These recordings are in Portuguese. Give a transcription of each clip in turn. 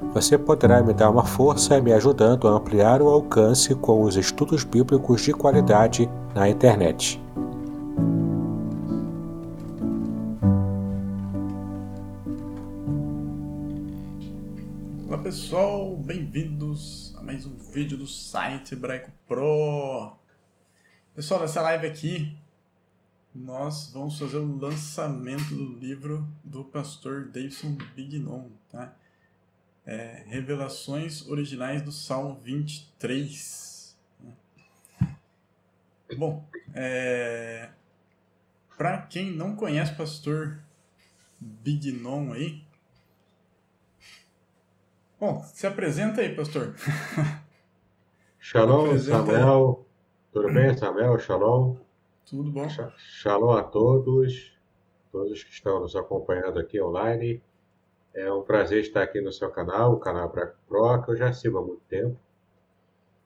Você poderá me dar uma força me ajudando a ampliar o alcance com os estudos bíblicos de qualidade na internet. Olá pessoal, bem-vindos a mais um vídeo do site Hebraico Pro. Pessoal, nessa live aqui nós vamos fazer o lançamento do livro do pastor Davidson Bignon, tá? É, Revelações originais do Salmo 23. Bom, é... para quem não conhece o pastor Bignon aí, bom, se apresenta aí, pastor. Shalom, Samuel. Tudo bem, Samuel? Shalom. Tudo bom. Shalom a todos, todos que estão nos acompanhando aqui online. É um prazer estar aqui no seu canal, o canal Braco Pro, que eu já sigo há muito tempo.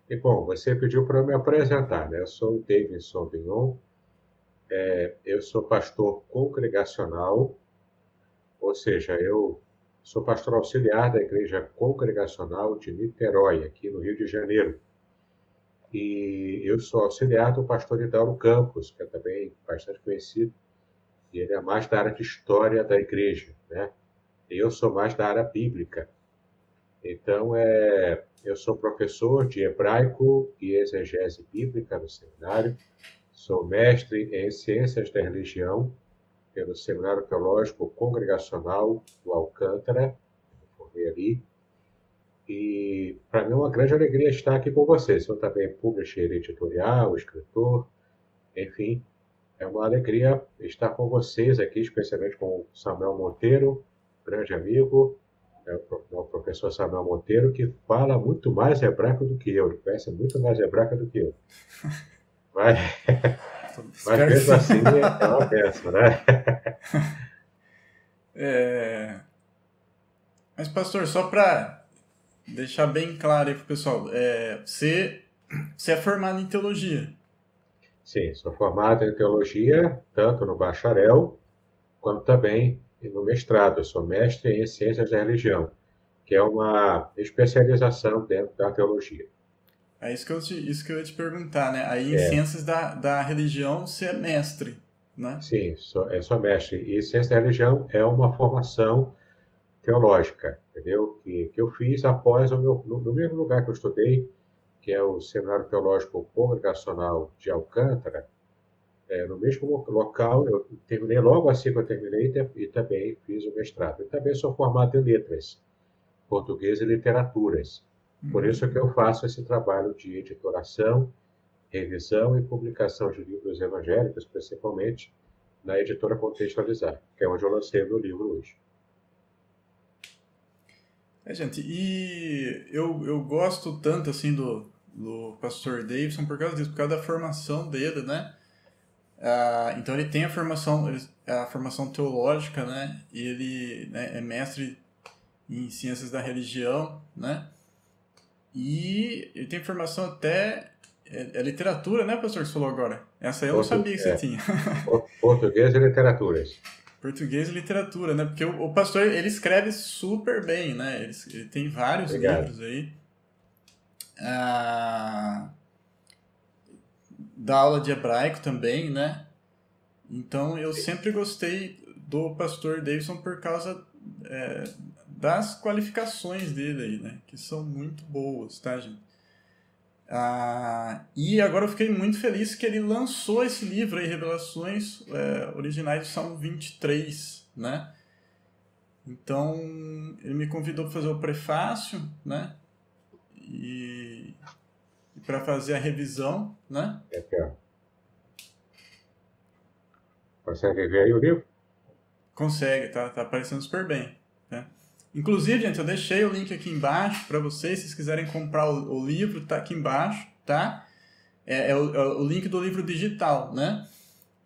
E, bom, você pediu para eu me apresentar, né? Eu sou o Davidson Bignon, é, eu sou pastor congregacional, ou seja, eu sou pastor auxiliar da Igreja Congregacional de Niterói, aqui no Rio de Janeiro. E eu sou auxiliar do pastor Hidalgo Campos, que é também bastante conhecido, e ele é mais da área de história da igreja, né? Eu sou mais da área bíblica. Então, é, eu sou professor de hebraico e exegese bíblica no seminário. Sou mestre em ciências da religião pelo Seminário Teológico Congregacional do Alcântara. formei ali. E para mim é uma grande alegria estar aqui com vocês. Sou também publisher editorial, escritor, enfim, é uma alegria estar com vocês aqui, especialmente com o Samuel Monteiro, grande amigo, é o professor Samuel Monteiro, que fala muito mais hebraico do que eu, ele conhece muito mais hebraico do que eu. Mas, mas mesmo assim é uma peça, né? É... Mas, pastor, só para deixar bem claro aí para o pessoal, é... você, você é formado em teologia? Sim, sou formado em teologia, tanto no bacharel, quanto também e no mestrado. Eu sou mestre em Ciências da Religião, que é uma especialização dentro da teologia. É isso que eu, te, isso que eu ia te perguntar, né? Aí, em é. Ciências da, da Religião, você é mestre, né? Sim, sou, eu sou mestre. E Ciência da Religião é uma formação teológica, entendeu? Que, que eu fiz após o meu, no, no mesmo lugar que eu estudei, que é o Seminário Teológico Congregacional de Alcântara, é, no mesmo local, eu terminei logo assim que eu terminei e também fiz o mestrado. E também sou formado em letras, português e literaturas. Por isso é que eu faço esse trabalho de editoração, revisão e publicação de livros evangélicos, principalmente na editora Contextualizar, que é onde eu lancei o meu livro hoje. É, gente, e eu, eu gosto tanto assim do, do pastor Davidson por causa disso, por causa da formação dele, né? Uh, então ele tem a formação, a formação teológica, né? E ele né, é mestre em ciências da religião, né? E ele tem formação até é, é literatura, né, professor, que você falou agora? Essa eu Portu não sabia que é. você tinha. Português e literaturas. Português e literatura, né? Porque o, o pastor, ele escreve super bem, né? Ele, ele tem vários Obrigado. livros aí. Ah, da aula de hebraico também, né? Então eu sempre gostei do pastor Davidson por causa é, das qualificações dele aí, né? Que são muito boas, tá, gente? Ah, e agora eu fiquei muito feliz que ele lançou esse livro aí, Revelações é, Originais de Salmo 23, né? Então, ele me convidou para fazer o prefácio, né? E para fazer a revisão, né? É aqui, ó. Consegue ver aí o livro? Consegue, tá, tá aparecendo super bem. Né? Inclusive, gente, eu deixei o link aqui embaixo para vocês, se vocês quiserem comprar o, o, livro, tá aqui embaixo, tá? É, é, o, é, o, link do livro digital, né?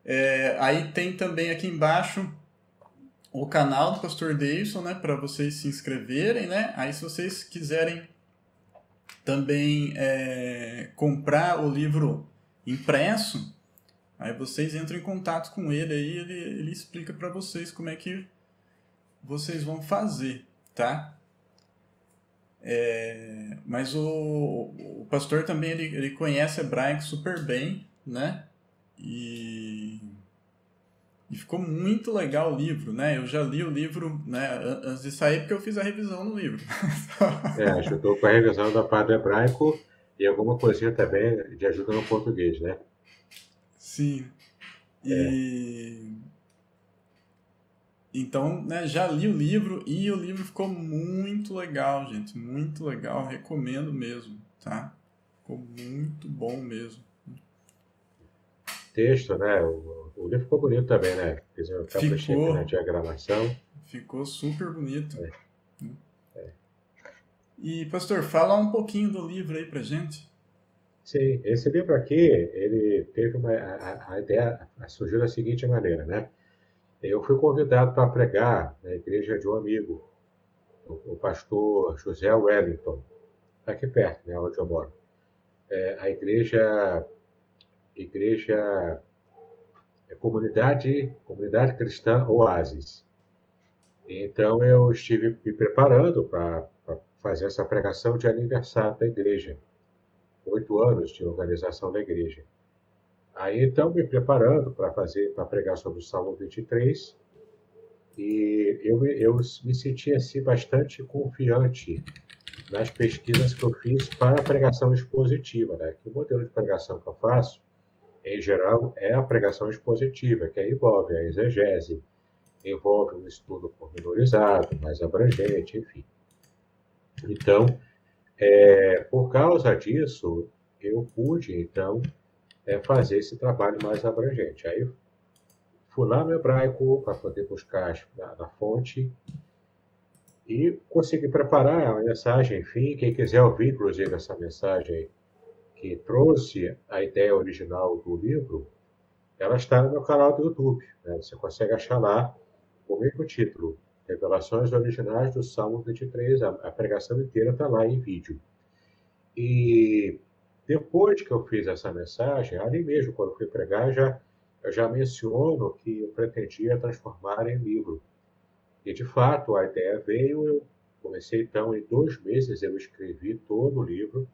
É, aí tem também aqui embaixo o canal do Pastor Davidson, né? Para vocês se inscreverem, né? Aí se vocês quiserem também é, comprar o livro impresso, aí vocês entram em contato com ele aí, ele, ele explica para vocês como é que vocês vão fazer tá? É, mas o, o pastor também ele, ele conhece hebraico super bem, né? E, e ficou muito legal o livro, né? Eu já li o livro né, antes de sair porque eu fiz a revisão no livro. é, ajudou com a revisão da do hebraico e alguma coisinha também de ajuda no português, né? Sim. E... É. Então, né, já li o livro e o livro ficou muito legal, gente. Muito legal, recomendo mesmo, tá? Ficou muito bom mesmo. Texto, né? O, o livro ficou bonito também, né? Fiz uma ficou, na diagramação. Ficou super bonito. É. É. E, pastor, fala um pouquinho do livro aí pra gente. Sim, esse livro aqui, ele teve uma. A, a ideia surgiu da seguinte maneira, né? Eu fui convidado para pregar na igreja de um amigo, o, pastor José Wellington, aqui perto, né, onde eu moro. É, a igreja, igreja, é comunidade, comunidade cristã Oasis. Então eu estive me preparando para fazer essa pregação de aniversário da igreja, oito anos de organização da igreja. Aí então me preparando para fazer, para pregar sobre o Salmo 23, e eu, eu me senti assim bastante confiante nas pesquisas que eu fiz para a pregação expositiva, né? Que o modelo de pregação que eu faço, em geral, é a pregação expositiva, que envolve a exegese, envolve um estudo pormenorizado, mais abrangente, enfim. Então, é, por causa disso, eu pude, então, é fazer esse trabalho mais abrangente. Aí fui lá no hebraico para poder buscar na, na, fonte e consegui preparar a mensagem, enfim, quem quiser ouvir, inclusive, essa mensagem que trouxe a ideia original do livro, ela está no meu canal do YouTube. Né? Você consegue achar lá o mesmo título, Revelações Originais do Salmo 23, a, pregação inteira está lá em vídeo. E depois que eu fiz essa mensagem, ali mesmo, quando fui pregar, já, eu já menciono que eu pretendia transformar em livro. E, de fato, a ideia veio, eu comecei, então, em dois meses eu escrevi todo o livro.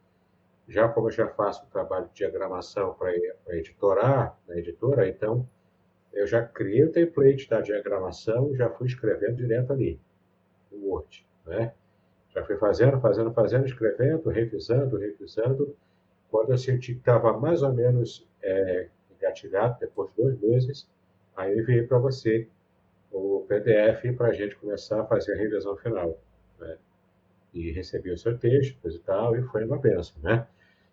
Já como eu já faço o trabalho de diagramação para editorar, na editora, então, eu já criei o template da diagramação e já fui escrevendo direto ali, no Word, né? Já fui fazendo, fazendo, fazendo, escrevendo, revisando, revisando, quando eu senti que estava mais ou menos é, engatilhado, depois de dois meses, aí eu enviei para você o PDF para a gente começar a fazer a revisão final. Né? E recebi seu texto, coisa e tal, e foi uma benção, né?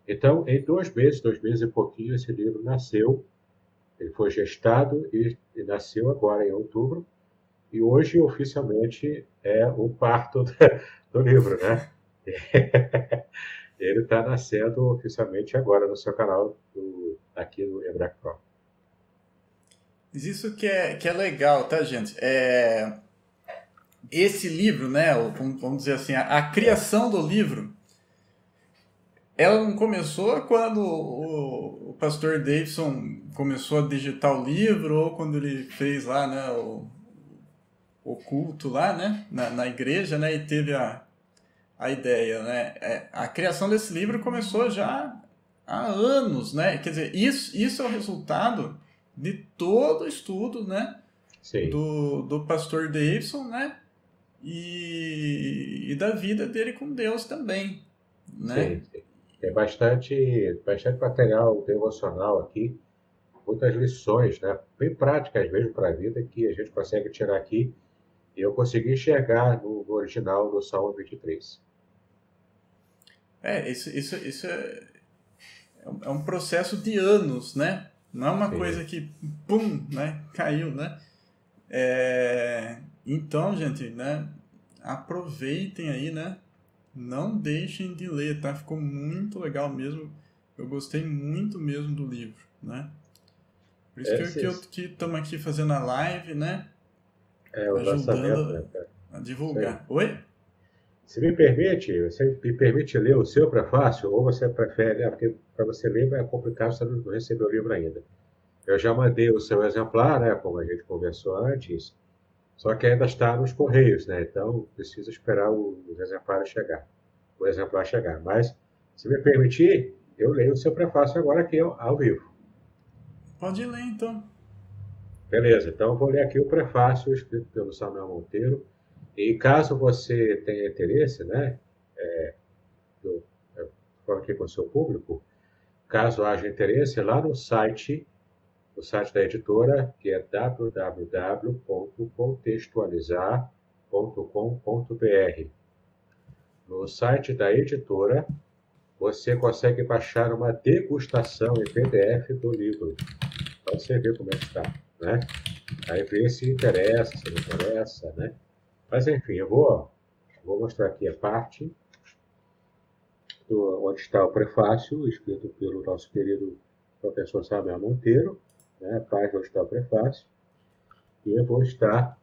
Então, em dois meses, dois meses e pouquinho, esse livro nasceu, ele foi gestado e, e nasceu agora em outubro, e hoje, oficialmente, é o parto do livro, né? ele está nascendo oficialmente agora no seu canal do, aqui no Hebraic Pro. Isso que é, que é legal, tá, gente? É... Esse livro, né, vamos dizer assim, a, a criação do livro, ela não começou quando o, o, pastor Davidson começou a digitar o livro ou quando ele fez lá, né, o, o culto lá, né, na, na igreja, né, e teve a, a ideia, né? É, a criação desse livro começou já há anos, né? Quer dizer, isso, isso é o resultado de todo o estudo, né? Sim. Do, do pastor Davidson, né? E, e da vida dele com Deus também, né? Sim. Tem bastante, bastante material devocional aqui, muitas lições, né? bem práticas mesmo para a vida, que a gente consegue tirar aqui. E eu consegui enxergar no, no original do Salmo 23. É, isso, isso, isso é, é um processo de anos, né? Não é uma Sim. coisa que, pum, né? Caiu, né? É, então, gente, né? Aproveitem aí, né? Não deixem de ler, tá? Ficou muito legal mesmo. Eu gostei muito mesmo do livro, né? Por isso é, que, estamos aqui fazendo a live, né? É, o ajudando né, a divulgar. Sim. Oi? Se me permite, você me permite ler o seu prefácio, ou você prefere, ah, porque para você ler é complicado, você não recebeu o livro ainda. Eu já mandei o seu exemplar, né, como a gente conversou antes, só que ainda está nos correios, né? Então precisa esperar os exemplares chegar, o exemplar chegar. Mas, se me permitir, eu leio o seu prefácio agora aqui ao, ao vivo. Pode ler, então. Beleza, então eu vou ler aqui o prefácio escrito pelo Samuel Monteiro e caso você tenha interesse, né, é, eu, eu falo aqui com o seu público, caso haja interesse, lá no site, no site da editora, que é www.contextualizar.com.br. No site da editora, você consegue baixar uma degustação em PDF do livro, para você ver como é que está, né? Aí ver se interessa, se não interessa, né? Mas enfim, eu vou, vou mostrar aqui a parte do, onde está o prefácio, escrito pelo nosso querido professor Samuel Monteiro, né, está o prefácio, e eu vou estar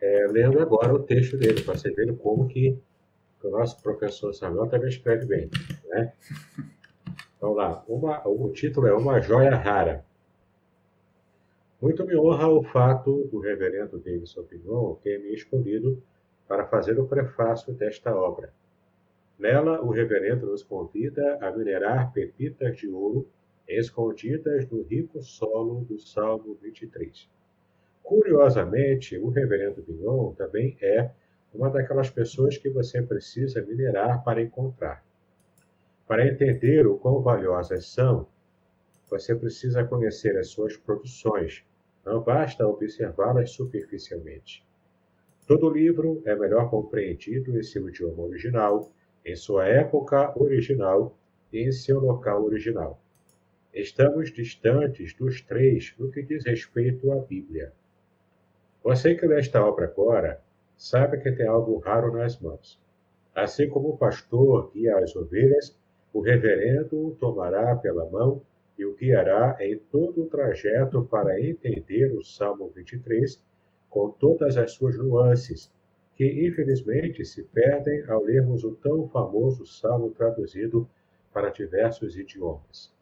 é, lendo agora o texto dele, para você ver como que o nosso professor Samuel também escreve bem. Né? Vamos lá, uma, o título é Uma Joia Rara. Muito me honra o fato do reverendo Davidson Pignon ter me escolhido para fazer o prefácio desta obra. Nela, o reverendo nos convida a minerar pepitas de ouro escondidas no rico solo do Salmo 23. Curiosamente, o reverendo Pignon também é uma daquelas pessoas que você precisa minerar para encontrar. Para entender o quão valiosas são, você precisa conhecer as suas produções, não basta observá-las superficialmente. Todo livro é melhor compreendido em seu idioma original, em sua época original e em seu local original. Estamos distantes dos três no que diz respeito à Bíblia. Você que lê esta obra agora, sabe que tem algo raro nas mãos. Assim como o pastor guia as ovelhas, o reverendo o tomará pela mão e o guiará em todo o trajeto para entender o Salmo 23 com todas as suas nuances, que infelizmente se perdem ao lermos o tão famoso Salmo traduzido para diversos idiomas.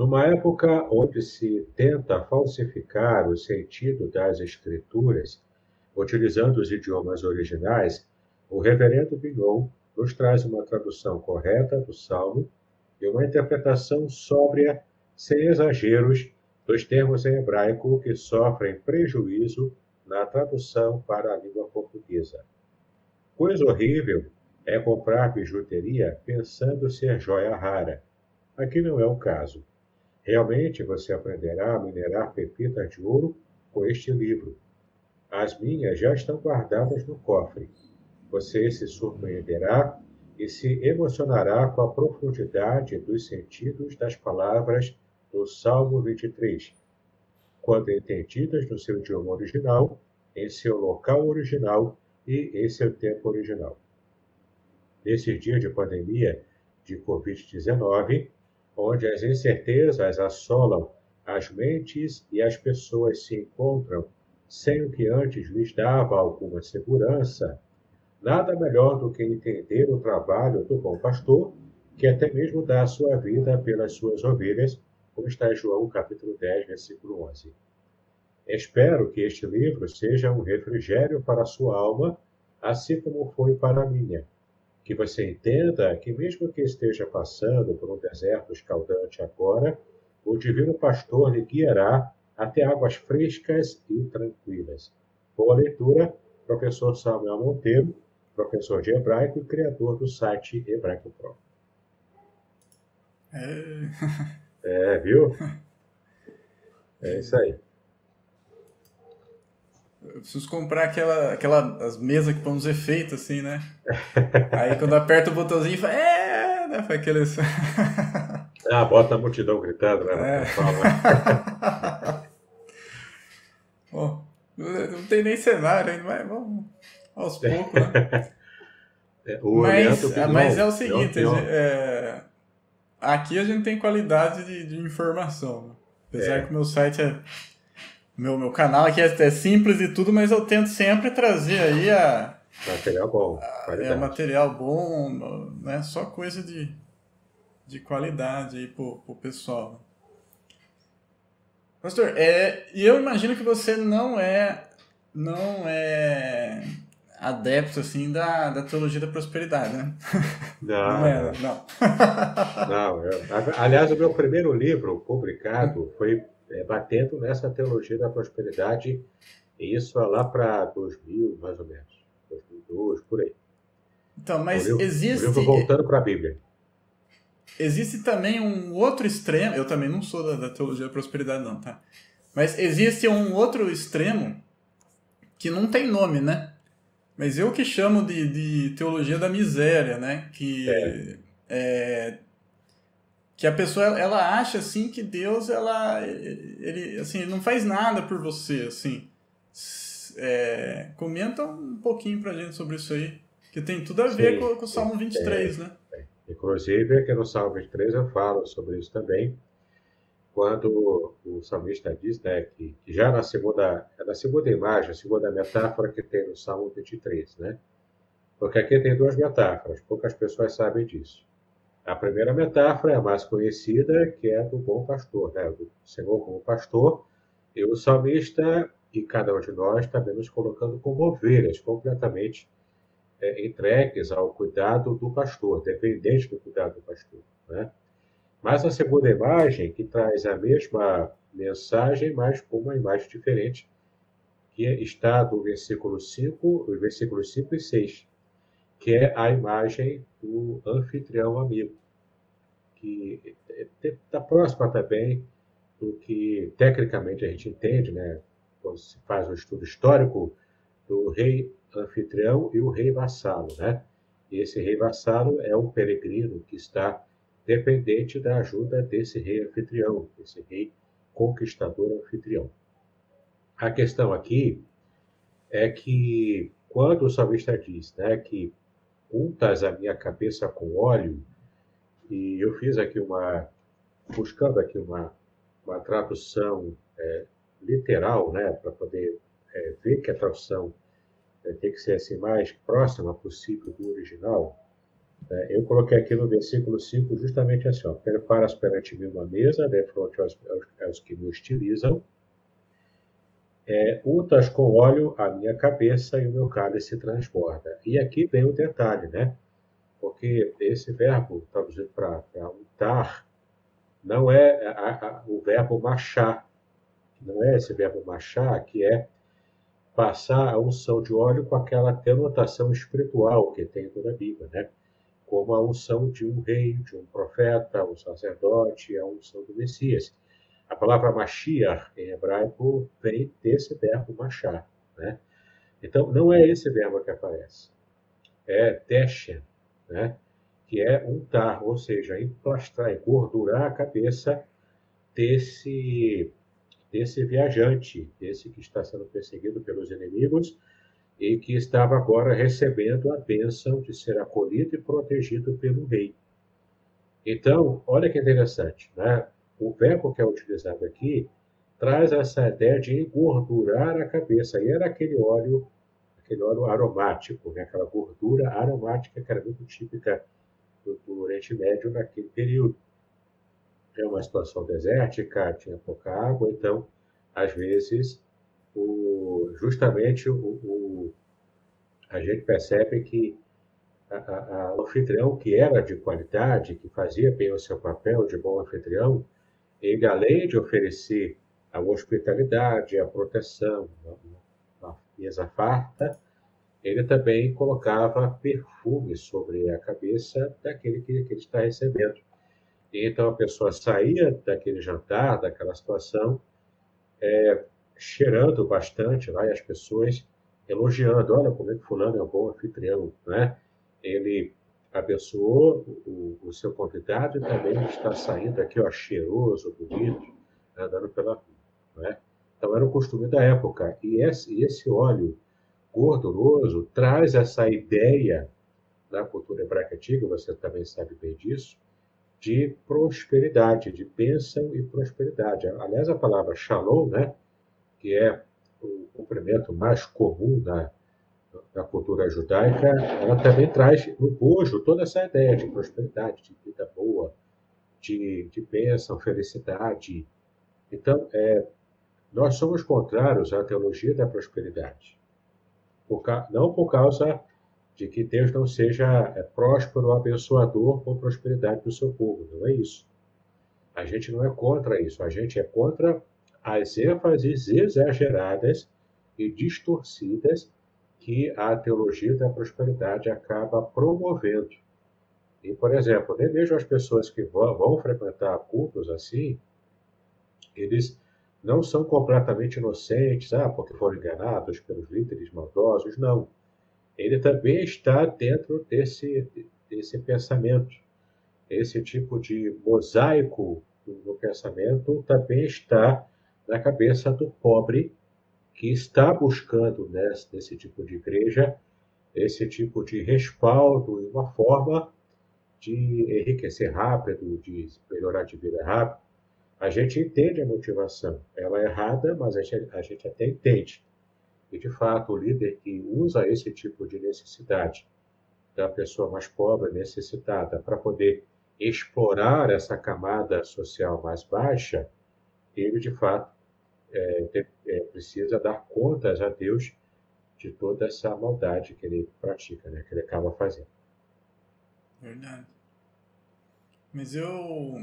Numa época onde se tenta falsificar o sentido das Escrituras, utilizando os idiomas originais, o reverendo Bignon nos traz uma tradução correta do Salmo e uma interpretação sóbria, sem exageros, dos termos em hebraico que sofrem prejuízo na tradução para a língua portuguesa. Coisa horrível é comprar bijuteria pensando ser joia rara. Aqui não é o caso. Realmente você aprenderá a minerar pepitas de ouro com este livro. As minhas já estão guardadas no cofre. Você se surpreenderá e se emocionará com a profundidade dos sentidos das palavras do Salmo 23, quando entendidas no seu idioma original, em seu local original e em seu tempo original. Nesses dias de pandemia de Covid-19, onde as incertezas assolam as mentes e as pessoas se encontram sem o que antes lhes dava alguma segurança, Nada melhor do que entender o trabalho do bom pastor, que até mesmo dá a sua vida pelas suas ovelhas, como está em João capítulo 10, versículo 11. Espero que este livro seja um refrigério para a sua alma, assim como foi para a minha. Que você entenda que, mesmo que esteja passando por um deserto escaldante agora, o Divino Pastor lhe guiará até águas frescas e tranquilas. Boa leitura, professor Samuel Monteiro, professor de hebraico e criador do site Hebraico Pro. É, é viu? É isso aí. Eu preciso comprar aquela, aquela as mesas que põem os efeitos, assim, né? Aí quando aperta o botãozinho, faz. É, né? Faz aquele. ah, bota a multidão gritando, né? É. Bom, não tem nem cenário ainda, mas vamos aos poucos, né? É, mas, mas é o seguinte, é, aqui a gente tem qualidade de, de informação. Né? Apesar é. que o meu site é meu, meu canal aqui é, é, simples e tudo, mas eu tento sempre trazer aí a. Material bom. A, é material bom, né? Só coisa de, de qualidade aí pro, pro pessoal. Pastor, é, e eu imagino que você não é não é adepto assim da, da teologia da prosperidade, né? Não, não é, não. não eu, aliás, o meu primeiro livro publicado foi é, batendo nessa teologia da prosperidade, e isso é lá para 2000, mais ou menos, 2002, por aí. Então, mas livro, existe. voltando para a Bíblia. Existe também um outro extremo, eu também não sou da, da teologia da prosperidade, não, tá? Mas existe um outro extremo que não tem nome, né? Mas eu que chamo de, de teologia da miséria, né? Que é. É, que a pessoa ela acha assim que Deus ela ele assim não faz nada por você assim. É, comenta um pouquinho pra gente sobre isso aí que tem tudo a ver sim, com, com, o Salmo 23 é, né? é. inclusive aqui no Salmo 23 eu falo sobre isso também. Quando o salmista diz né que, que já na segunda na segunda imagem a segunda metáfora que tem no Salmo 23 né? Porque aqui tem duas metáforas poucas pessoas sabem disso a primeira metáfora é a mais conhecida, que é do bom pastor, né? do Senhor como pastor, e o salmista e cada um de nós também nos colocando como ovelhas, completamente é, entregues ao cuidado do pastor, dependentes do cuidado do pastor. Né? Mas a segunda imagem, que traz a mesma mensagem, mas com uma imagem diferente, que está do versículo 5, os versículos 5 e 6, que é a imagem do anfitrião amigo que está próxima também do que tecnicamente a gente entende, né? quando se faz um estudo histórico do rei anfitrião e o rei vassalo. Né? E esse rei vassalo é um peregrino que está dependente da ajuda desse rei anfitrião, desse rei conquistador anfitrião. A questão aqui é que quando o salmista diz né, que untas a minha cabeça com óleo e eu fiz aqui uma, buscando aqui uma, uma tradução é, literal, né, para poder é, ver que a tradução é, tem que ser assim mais próxima possível do original. É, eu coloquei aqui no versículo 5 justamente assim, ó, preparas perante mim uma mesa, de frente aos, aos, aos que me hostilizam, é, untas com óleo a minha cabeça e o meu cálice transborda. E aqui vem o detalhe, né? porque esse verbo traduzido para untar não é a, a, o verbo machar, não é esse verbo machar que é passar a unção de óleo com aquela denotação espiritual que tem toda a Bíblia, né? como a unção de um rei, de um profeta, um sacerdote, a unção do Messias. A palavra Mashiach, em hebraico, vem desse verbo machar. Né? Então, não é esse verbo que aparece. É teshen, né? que é untar, ou seja, emplastrar, engordurar a cabeça desse, desse viajante, desse que está sendo perseguido pelos inimigos e que estava agora recebendo a bênção de ser acolhido e protegido pelo rei. Então, olha que interessante, né? O verbo que é utilizado aqui traz essa ideia de engordurar a cabeça. E era aquele óleo aquele óleo aromático, né? aquela gordura aromática que era muito típica do, do Oriente Médio naquele período. É uma situação desértica, tinha pouca água, então, às vezes, o, justamente o, o, a gente percebe que a, a, a, o anfitrião que era de qualidade, que fazia bem o seu papel de bom anfitrião, ele, além de oferecer a hospitalidade, a proteção, mesa farta, ele também colocava perfume sobre a cabeça daquele que, que ele está recebendo. E então a pessoa saía daquele jantar, daquela situação, é, cheirando bastante lá e as pessoas elogiando, olha como é que fulano é um bom anfitrião, né? Ele abençoou o, o seu convidado também está saindo aqui, ó, cheiroso, bonito, andando pela rua, né? Então era o costume da época. E esse, esse óleo gorduroso traz essa ideia da cultura hebraica antiga, você também sabe bem disso, de prosperidade, de bênção e prosperidade. Aliás, a palavra shalom, né, que é o cumprimento mais comum da, da cultura judaica, ela também traz no bojo toda essa ideia de prosperidade, de vida boa, de, de bênção, felicidade. Então, é, nós somos contrários à teologia da prosperidade. Por, não por causa de que Deus não seja é, próspero, abençoador com prosperidade do seu povo. Não é isso. A gente não é contra isso. A gente é contra as ênfases exageradas e distorcidas que a teologia da prosperidade acaba promovendo. E, por exemplo, nem mesmo as pessoas que vão, vão frequentar cultos assim, eles não são completamente inocentes, ah, porque foram enganados pelos líderes maldosos, não. Ele também está dentro desse, desse pensamento. Esse tipo de mosaico no pensamento também está na cabeça do pobre que está buscando nesse, nesse tipo de igreja esse tipo de respaldo e uma forma de enriquecer rápido, de melhorar de vida rápido. A gente entende a motivação. Ela é errada, mas a gente, a gente até entende. E, de fato, o líder que usa esse tipo de necessidade da pessoa mais pobre, necessitada, para poder explorar essa camada social mais baixa, ele, de fato, é, é, precisa dar contas a Deus de toda essa maldade que ele pratica, né, que ele acaba fazendo. Verdade. Mas eu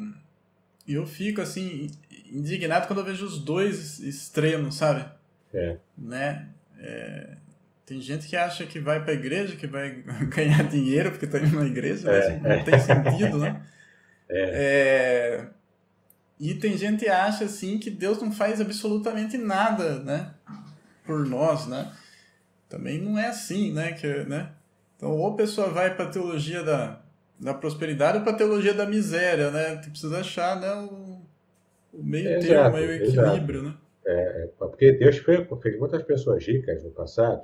eu fico assim indignado quando eu vejo os dois extremos, sabe? É. Né? É, tem gente que acha que vai para a igreja, que vai ganhar dinheiro porque está indo na igreja, é. não tem sentido, né? É. E tem gente que acha assim que Deus não faz absolutamente nada, né? Por nós, né? Também não é assim, né? Que, né? Então, ou a pessoa vai para a teologia da, da prosperidade ou para a teologia da miséria, né? Tem precisa achar né, o, o meio é, termo, o equilíbrio, exato. né? É, é, porque Deus fez, fez muitas pessoas ricas no passado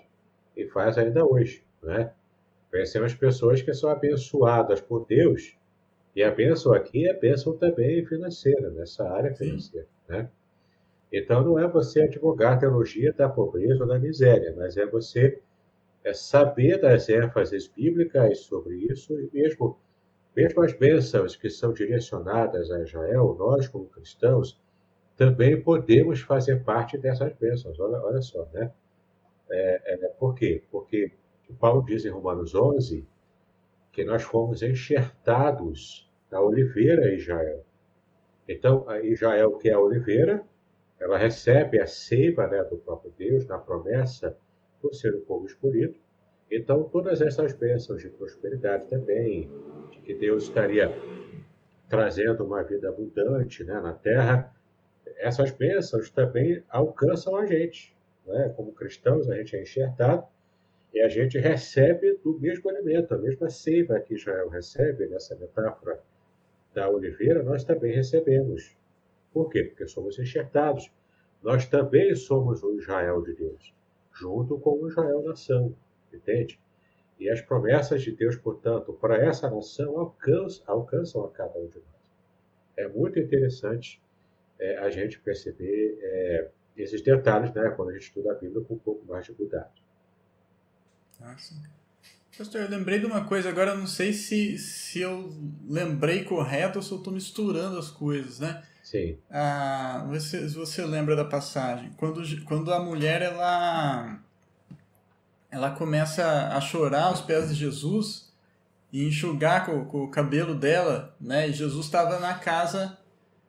e faz ainda hoje, né? Conhecemos pessoas que são abençoadas por Deus e a bênção aqui é bênção também financeira, nessa área financeira. Né? Então, não é você advogar a teologia da pobreza ou da miséria, mas é você é saber das ênfases bíblicas sobre isso e mesmo, mesmo as bênçãos que são direcionadas a Israel, nós, como cristãos, também podemos fazer parte dessas bênçãos. Olha, olha só, né? É, é, por quê? Porque Paulo diz em Romanos 11 que nós fomos enxertados na oliveira Israel. Então, a Israel, que é a oliveira, ela recebe a seiva né, do próprio Deus na promessa por ser o povo escolhido. Então, todas essas bênçãos de prosperidade também, de que Deus estaria trazendo uma vida abundante né, na terra, essas bênçãos também alcançam a gente. Né? Como cristãos, a gente é enxertado e a gente recebe do mesmo alimento, a mesma seiva que Israel recebe, nessa metáfora da oliveira, nós também recebemos. Por quê? Porque somos enxertados. Nós também somos o Israel de Deus, junto com o Israel nação, entende? E as promessas de Deus, portanto, para essa nação alcançam, alcançam a cada um de nós. É muito interessante é, a gente perceber é, esses detalhes né, quando a gente estuda a Bíblia com um pouco mais de cuidado. Ah, sim. Pastor, eu lembrei de uma coisa, agora eu não sei se, se eu lembrei correto ou se eu estou misturando as coisas, né? Sim. Ah, você, você lembra da passagem? Quando, quando a mulher ela, ela começa a chorar aos pés de Jesus e enxugar com, com o cabelo dela, né? E Jesus estava na casa,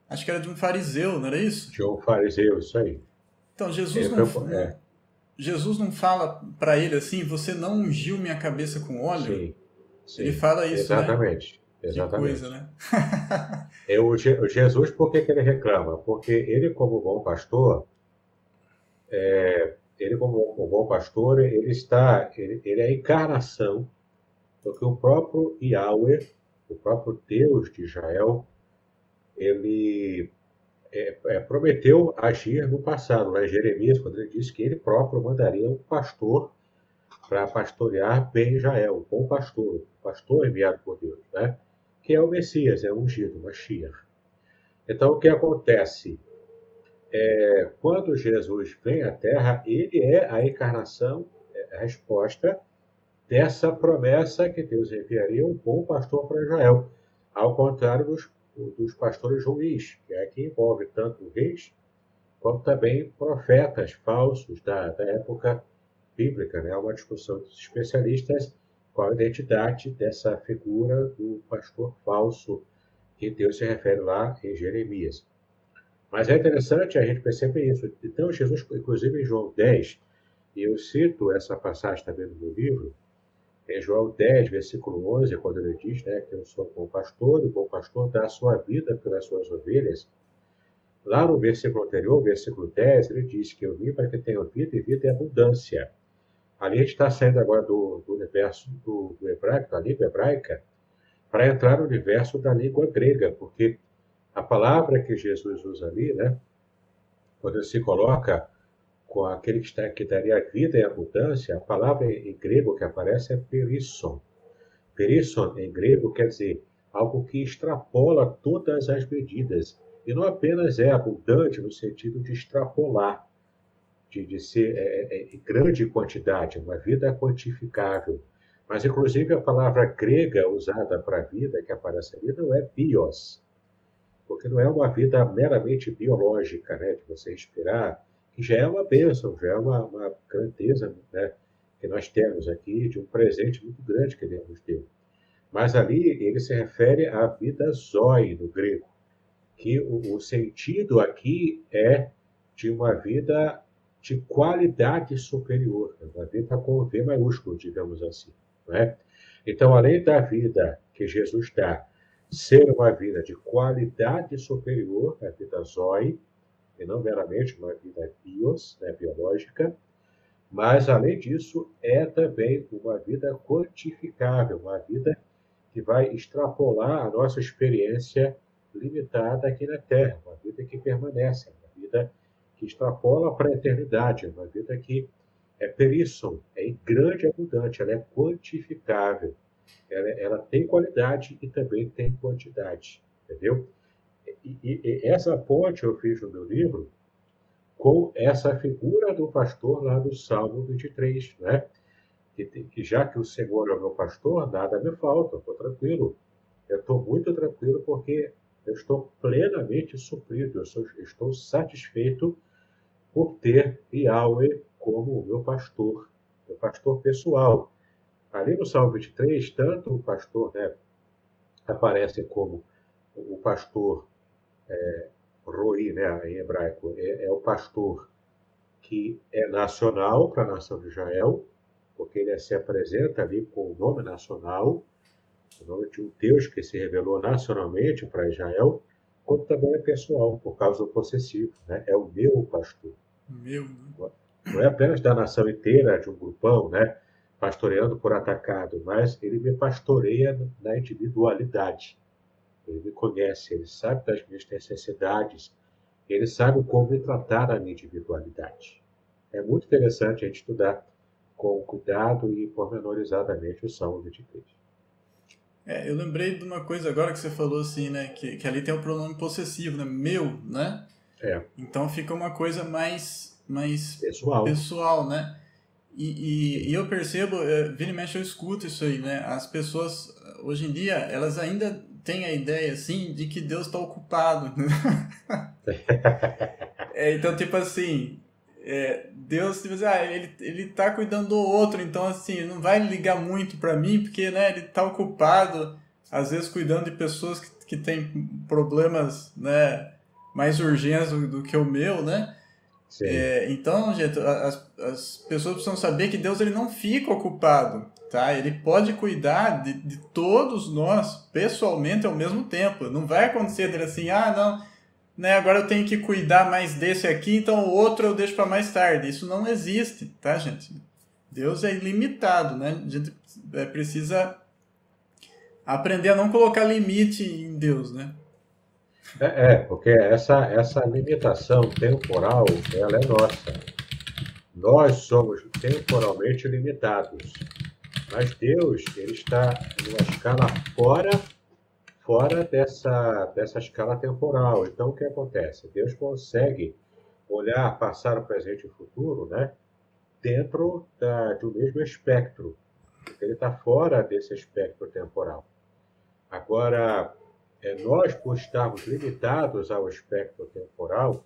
acho que era de um fariseu, não era isso? De um fariseu, isso aí. Então, Jesus não, é. Jesus não fala para ele assim, você não ungiu minha cabeça com óleo? Sim, sim. Ele fala isso, Exatamente, Exatamente. Que coisa, né? é, o, Jesus, por que, que ele reclama? Porque ele, como bom pastor, é, ele como um bom pastor, ele está, ele, ele é a encarnação do que o próprio Yahweh, o próprio Deus de Israel, ele é, é, prometeu agir no passado, em Jeremias, quando ele disse que ele próprio mandaria um pastor para pastorear bem Israel, um bom pastor, um pastor enviado por Deus, né? que é o Messias, é o ungido, Mashiach. Então, o que acontece? É, quando Jesus vem à Terra, ele é a encarnação, é a resposta dessa promessa que Deus enviaria um bom pastor para Israel, ao contrário dos, dos pastores ruins, que é que envolve tanto reis quanto também profetas falsos da, da época bíblica. É né? uma discussão dos especialistas qual a identidade dessa figura do pastor falso que Deus se refere lá em Jeremias. Mas é interessante a gente perceber isso. Então, Jesus, inclusive em João 10, e eu cito essa passagem também no meu livro, em João 10, versículo 11, quando ele diz né, que eu sou bom pastor, e o bom pastor dá a sua vida pelas suas ovelhas. Lá no versículo anterior, versículo 10, ele diz que eu vim para que tenham vida e vida em abundância. Ali a gente está saindo agora do, do universo do, do, hebraico, da língua hebraica, para entrar no universo da língua grega, porque a palavra que Jesus usa ali, né, quando ele se coloca com aquele que, está, que daria vida em abundância, a palavra em grego que aparece é perisson. Perisson, em grego, quer dizer algo que extrapola todas as medidas. E não apenas é abundante no sentido de extrapolar, de, de ser é, é, em grande quantidade, uma vida quantificável. Mas, inclusive, a palavra grega usada para vida, que aparece ali, não é bios, porque não é uma vida meramente biológica, né, de você respirar, já é uma bênção, já é uma, uma grandeza né, que nós temos aqui, de um presente muito grande que Deus nos deu. Mas ali ele se refere à vida zoe, no grego, que o, o sentido aqui é de uma vida de qualidade superior, uma vida com V maiúsculo, digamos assim. Né? Então, além da vida que Jesus dá, ser uma vida de qualidade superior, a vida zoe, e não meramente uma vida bios, né, biológica, mas, além disso, é também uma vida quantificável, uma vida que vai extrapolar a nossa experiência limitada aqui na Terra, uma vida que permanece, uma vida que extrapola para a eternidade, uma vida que é perisson, é em grande abundante, ela é quantificável, ela, ela tem qualidade e também tem quantidade, entendeu? E, e, essa ponte eu fiz no meu livro com essa figura do pastor lá do Salmo 23, né? Que, que já que o Senhor é o meu pastor, nada me falta, estou tranquilo. Eu estou muito tranquilo porque eu estou plenamente suprido, eu, sou, estou satisfeito por ter Yahweh como o meu pastor, meu pastor pessoal. Ali no Salmo 23, tanto o pastor né, aparece como o pastor é, Roi, né, em hebraico, é, é o pastor que é nacional para a nação de Israel, porque ele se apresenta ali com o nome nacional, o nome de um Deus que se revelou nacionalmente para Israel, como também é pessoal, por causa do possessivo. Né? É o meu pastor. Meu. Né? Não é apenas da nação inteira, de um grupão, né? pastoreando por atacado, mas ele me pastoreia na individualidade. Ele me conhece, ele sabe das minhas necessidades, ele sabe como me tratar a minha individualidade. É muito interessante a gente estudar com cuidado e pormenorizadamente o Salmo 23. É, eu lembrei de uma coisa agora que você falou assim, né? Que, que ali tem o pronome possessivo, né? Meu, né? É. Então fica uma coisa mais, mais pessoal. pessoal, né? E, e, e eu percebo, é, vira e mexe eu escuto isso aí, né? As pessoas, hoje em dia, elas ainda têm a ideia, assim, de que Deus está ocupado. é, então, tipo assim, é, Deus, tipo assim, ah, ele, ele tá cuidando do outro, então, assim, não vai ligar muito para mim, porque, né, ele tá ocupado, às vezes, cuidando de pessoas que, que têm problemas, né, mais urgentes do, do que o meu, né? É, então, gente, as, as pessoas precisam saber que Deus ele não fica ocupado, tá? Ele pode cuidar de, de todos nós pessoalmente ao mesmo tempo. Não vai acontecer dele assim, ah, não, né, agora eu tenho que cuidar mais desse aqui, então o outro eu deixo para mais tarde. Isso não existe, tá, gente? Deus é ilimitado, né? A gente é, precisa aprender a não colocar limite em Deus, né? É, é, porque essa, essa limitação temporal, ela é nossa. Nós somos temporalmente limitados. Mas Deus, ele está numa escala fora, fora dessa, dessa escala temporal. Então, o que acontece? Deus consegue olhar, passar o presente e o futuro, né? Dentro da, do mesmo espectro. Ele está fora desse espectro temporal. Agora, é, nós, por estarmos limitados ao espectro temporal,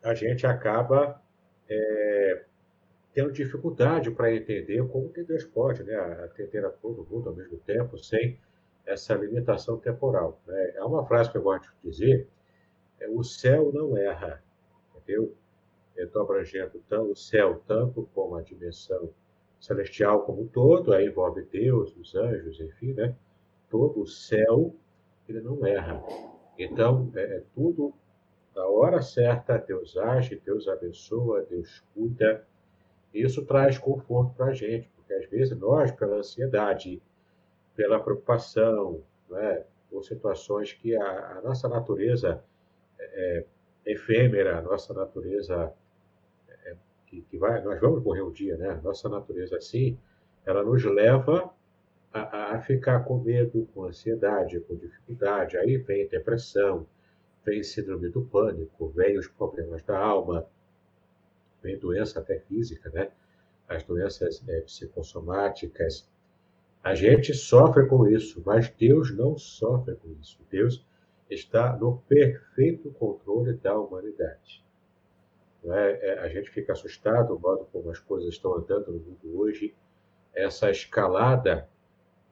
a gente acaba é, tendo dificuldade para entender como que Deus pode né, atender a todo mundo ao mesmo tempo, sem essa limitação temporal. Né? É uma frase que eu gosto de dizer, é, o céu não erra, entendeu? Estou abrangendo tanto o céu, tanto como a dimensão celestial como um todo, aí envolve Deus, os anjos, enfim, né? Todo o céu ele não erra. Então, é, é tudo na hora certa, Deus age, Deus abençoa, Deus cuida. Isso traz conforto para a gente, porque às vezes nós, pela ansiedade, pela preocupação, né, por situações que a, a nossa natureza é, é efêmera, a nossa natureza é, que, que, vai, nós vamos morrer um dia, né? Nossa natureza assim, ela nos leva a, a ficar com medo, com ansiedade, com dificuldade. Aí vem depressão, vem síndrome do pânico, vem os problemas da alma, vem doença até física, né? As doenças é, psicossomáticas. A gente sofre com isso, mas Deus não sofre com isso. Deus está no perfeito controle da humanidade. É? É, a gente fica assustado o modo como as coisas estão andando no mundo hoje, essa escalada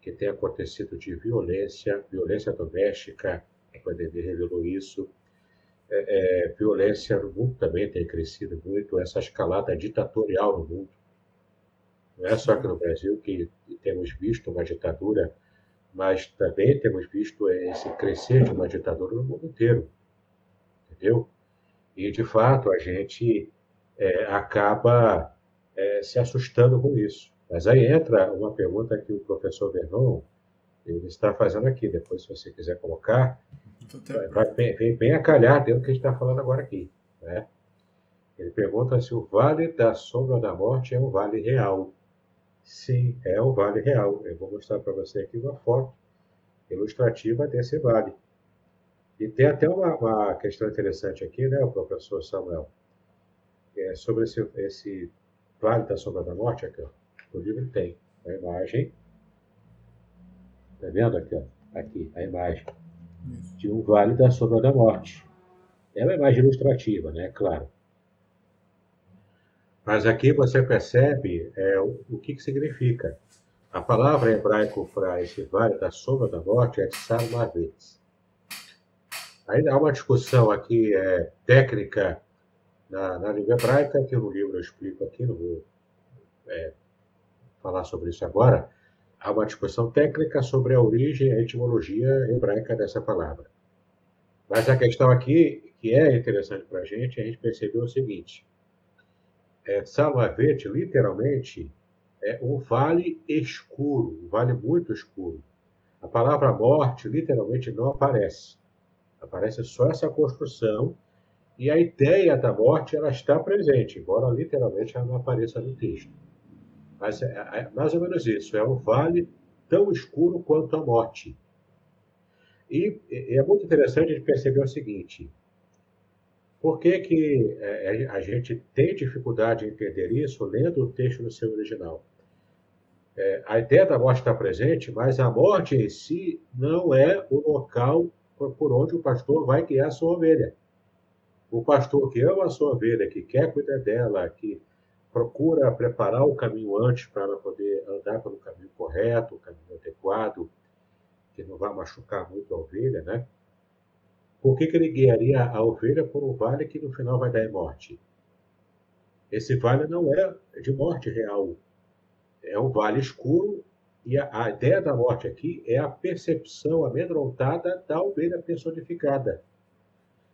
que tem acontecido de violência, violência doméstica, a pandemia revelou isso, é, é, violência no mundo também tem crescido muito, essa escalada ditatorial no mundo. Não é só que no Brasil que temos visto uma ditadura, mas também temos visto esse crescer de uma ditadura no mundo inteiro. Entendeu? E, de fato, a gente é, acaba é, se assustando com isso. Mas aí entra uma pergunta que o professor Vernon ele está fazendo aqui. Depois, se você quiser colocar, vai, vem bem a calhar dentro do que a gente está falando agora aqui. Né? Ele pergunta se o Vale da Sombra da Morte é um vale real. Sim, é um vale real. Eu vou mostrar para você aqui uma foto ilustrativa desse vale. E tem até uma, uma questão interessante aqui, né, o professor Samuel, é sobre esse, esse Vale da Sombra da Morte, aqui, ó. O livro tem a imagem. Está vendo aqui, ó? Aqui, a imagem de um vale da sombra da morte. É uma imagem ilustrativa, né? Claro. Mas aqui você percebe é, o, que, que significa. A palavra hebraico para esse vale da sombra da morte é Sarmavet. Aí há uma discussão aqui é, técnica na, na língua hebraica, que no livro eu explico aqui, não vou é, falar sobre isso agora, há uma discussão técnica sobre a origem e a etimologia hebraica dessa palavra. Mas a questão aqui, que é interessante para a gente, a gente percebeu o seguinte: é, Salvavet, literalmente, é um vale escuro, um vale muito escuro. A palavra morte, literalmente, não aparece. Aparece só essa construção e a ideia da morte ela está presente, embora literalmente ela não apareça no texto. Mas é, é mais ou menos isso. É um vale tão escuro quanto a morte. E é muito interessante a gente perceber o seguinte: por que, que é, a gente tem dificuldade em entender isso lendo o texto no seu original? É, a ideia da morte está presente, mas a morte em si não é o local por onde o pastor vai guiar a sua ovelha. O pastor que ama a sua ovelha, que quer cuidar dela, que procura preparar o caminho antes para poder andar pelo caminho correto, o caminho adequado, que não vai machucar muito a ovelha, né? por que, que ele guiaria a ovelha por um vale que no final vai dar em morte? Esse vale não é de morte real. É um vale escuro e a, a ideia da morte aqui é a percepção amedrontada da ovelha personificada.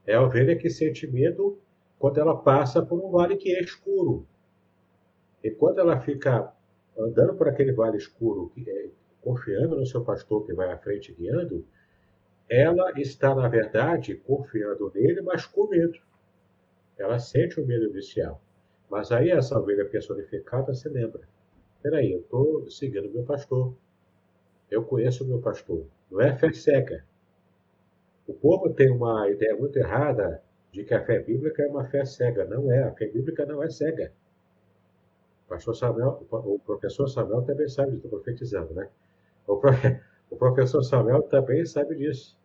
É a ovelha que sente medo quando ela passa por um vale que é escuro. E quando ela fica andando por aquele vale escuro, é, confiando no seu pastor que vai à frente guiando, ela está, na verdade, confiando nele, mas com medo. Ela sente o medo inicial. Mas aí essa ovelha personificada se lembra. Peraí, eu estou seguindo meu pastor. Eu conheço o meu pastor. Não é fé cega. O povo tem uma ideia muito errada de que a fé bíblica é uma fé cega. Não é. A fé bíblica não é cega. O pastor Samuel, o professor Samuel também sabe disso, profetizando, né? O, o professor Samuel também sabe disso.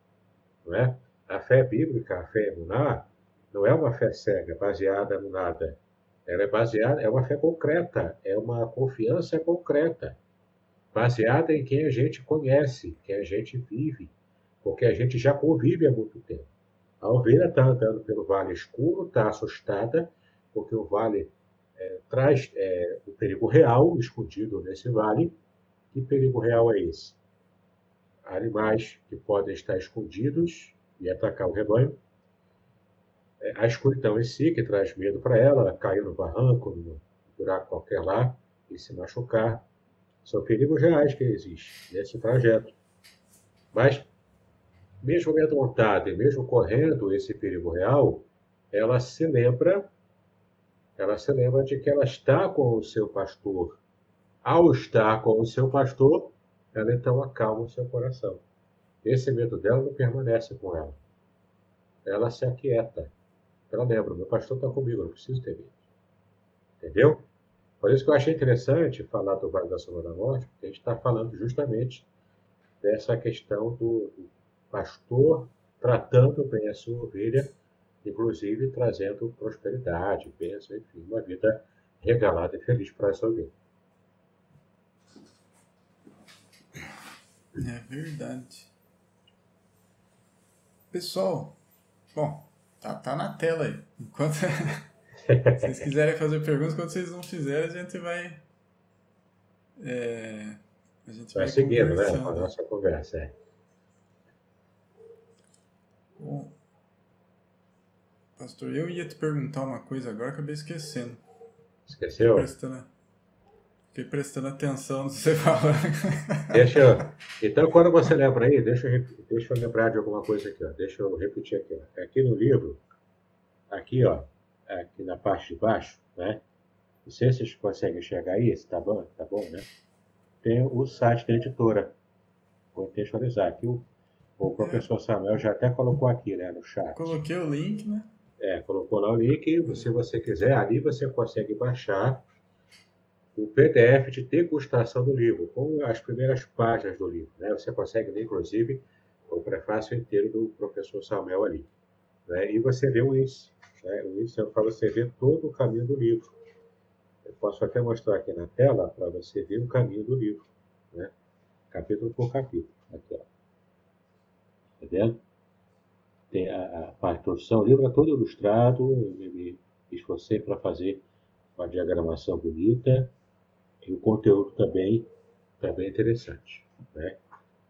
Não é? A fé bíblica, a fé emuná, não é uma fé cega, baseada no nada. Ela é baseada, é uma fé concreta, é uma confiança concreta, baseada em quem a gente conhece, quem a gente vive, porque a gente já convive há muito tempo. A ovelha está andando pelo vale escuro, está assustada, porque o vale é, traz é, o perigo real escondido nesse vale. Que perigo real é esse? Animais que podem estar escondidos e atacar o rebanho, é, a escuridão em si, que traz medo para ela, cair no barranco, no buraco qualquer lá e se machucar, são perigos reais que existem nesse trajeto. Mas, mesmo amedrontada e mesmo correndo esse perigo real, ela se lembra, ela se lembra de que ela está com o seu pastor. Ao estar com o seu pastor, ela então acalma o seu coração. Esse medo dela não permanece com ela. Ela se aquieta. Ela lembra, meu pastor está comigo, não preciso ter medo. Entendeu? Por isso que eu achei interessante falar do Vale da Sombra da Morte, porque a gente está falando justamente dessa questão do pastor tratando bem a sua ovelha, inclusive trazendo prosperidade, bênção, enfim, uma vida regalada e feliz para essa ovelha. É verdade. Pessoal, bom, Tá, tá na tela aí. Enquanto vocês quiserem fazer perguntas, quando vocês não fizerem, a gente vai. É, a gente vai, vai seguindo, né? A nossa conversa. É. Bom, pastor, eu ia te perguntar uma coisa agora, acabei esquecendo. Esqueceu? Prestando, fiquei prestando atenção no que você falando. Deixa eu, então, quando você lembra aí, deixa eu, deixa eu lembrar de alguma coisa aqui. Ó. Deixa eu repetir aqui. Ó. Aqui no livro, aqui, ó, aqui na parte de baixo, né? Não sei se vocês conseguem enxergar aí, se tá bom, tá bom, né? Tem o site da editora. Vou contextualizar aqui. O, o professor Samuel já até colocou aqui, né, no chat. Coloquei o link, né? É, colocou lá o link. Se você quiser, ali você consegue baixar o PDF de degustação do livro, com as primeiras páginas do livro. Né? Você consegue ler, inclusive, o prefácio inteiro do professor Samuel ali. Né? E você vê o índice. Né? O índice é para você ver todo o caminho do livro. Eu posso até mostrar aqui na tela para você ver o caminho do livro. Né? Capítulo por capítulo. Aqui, ó. Tá? Tem a, a, a introdução, o livro é todo ilustrado. Eu me esforcei para fazer uma diagramação bonita e o conteúdo também, também interessante. Né?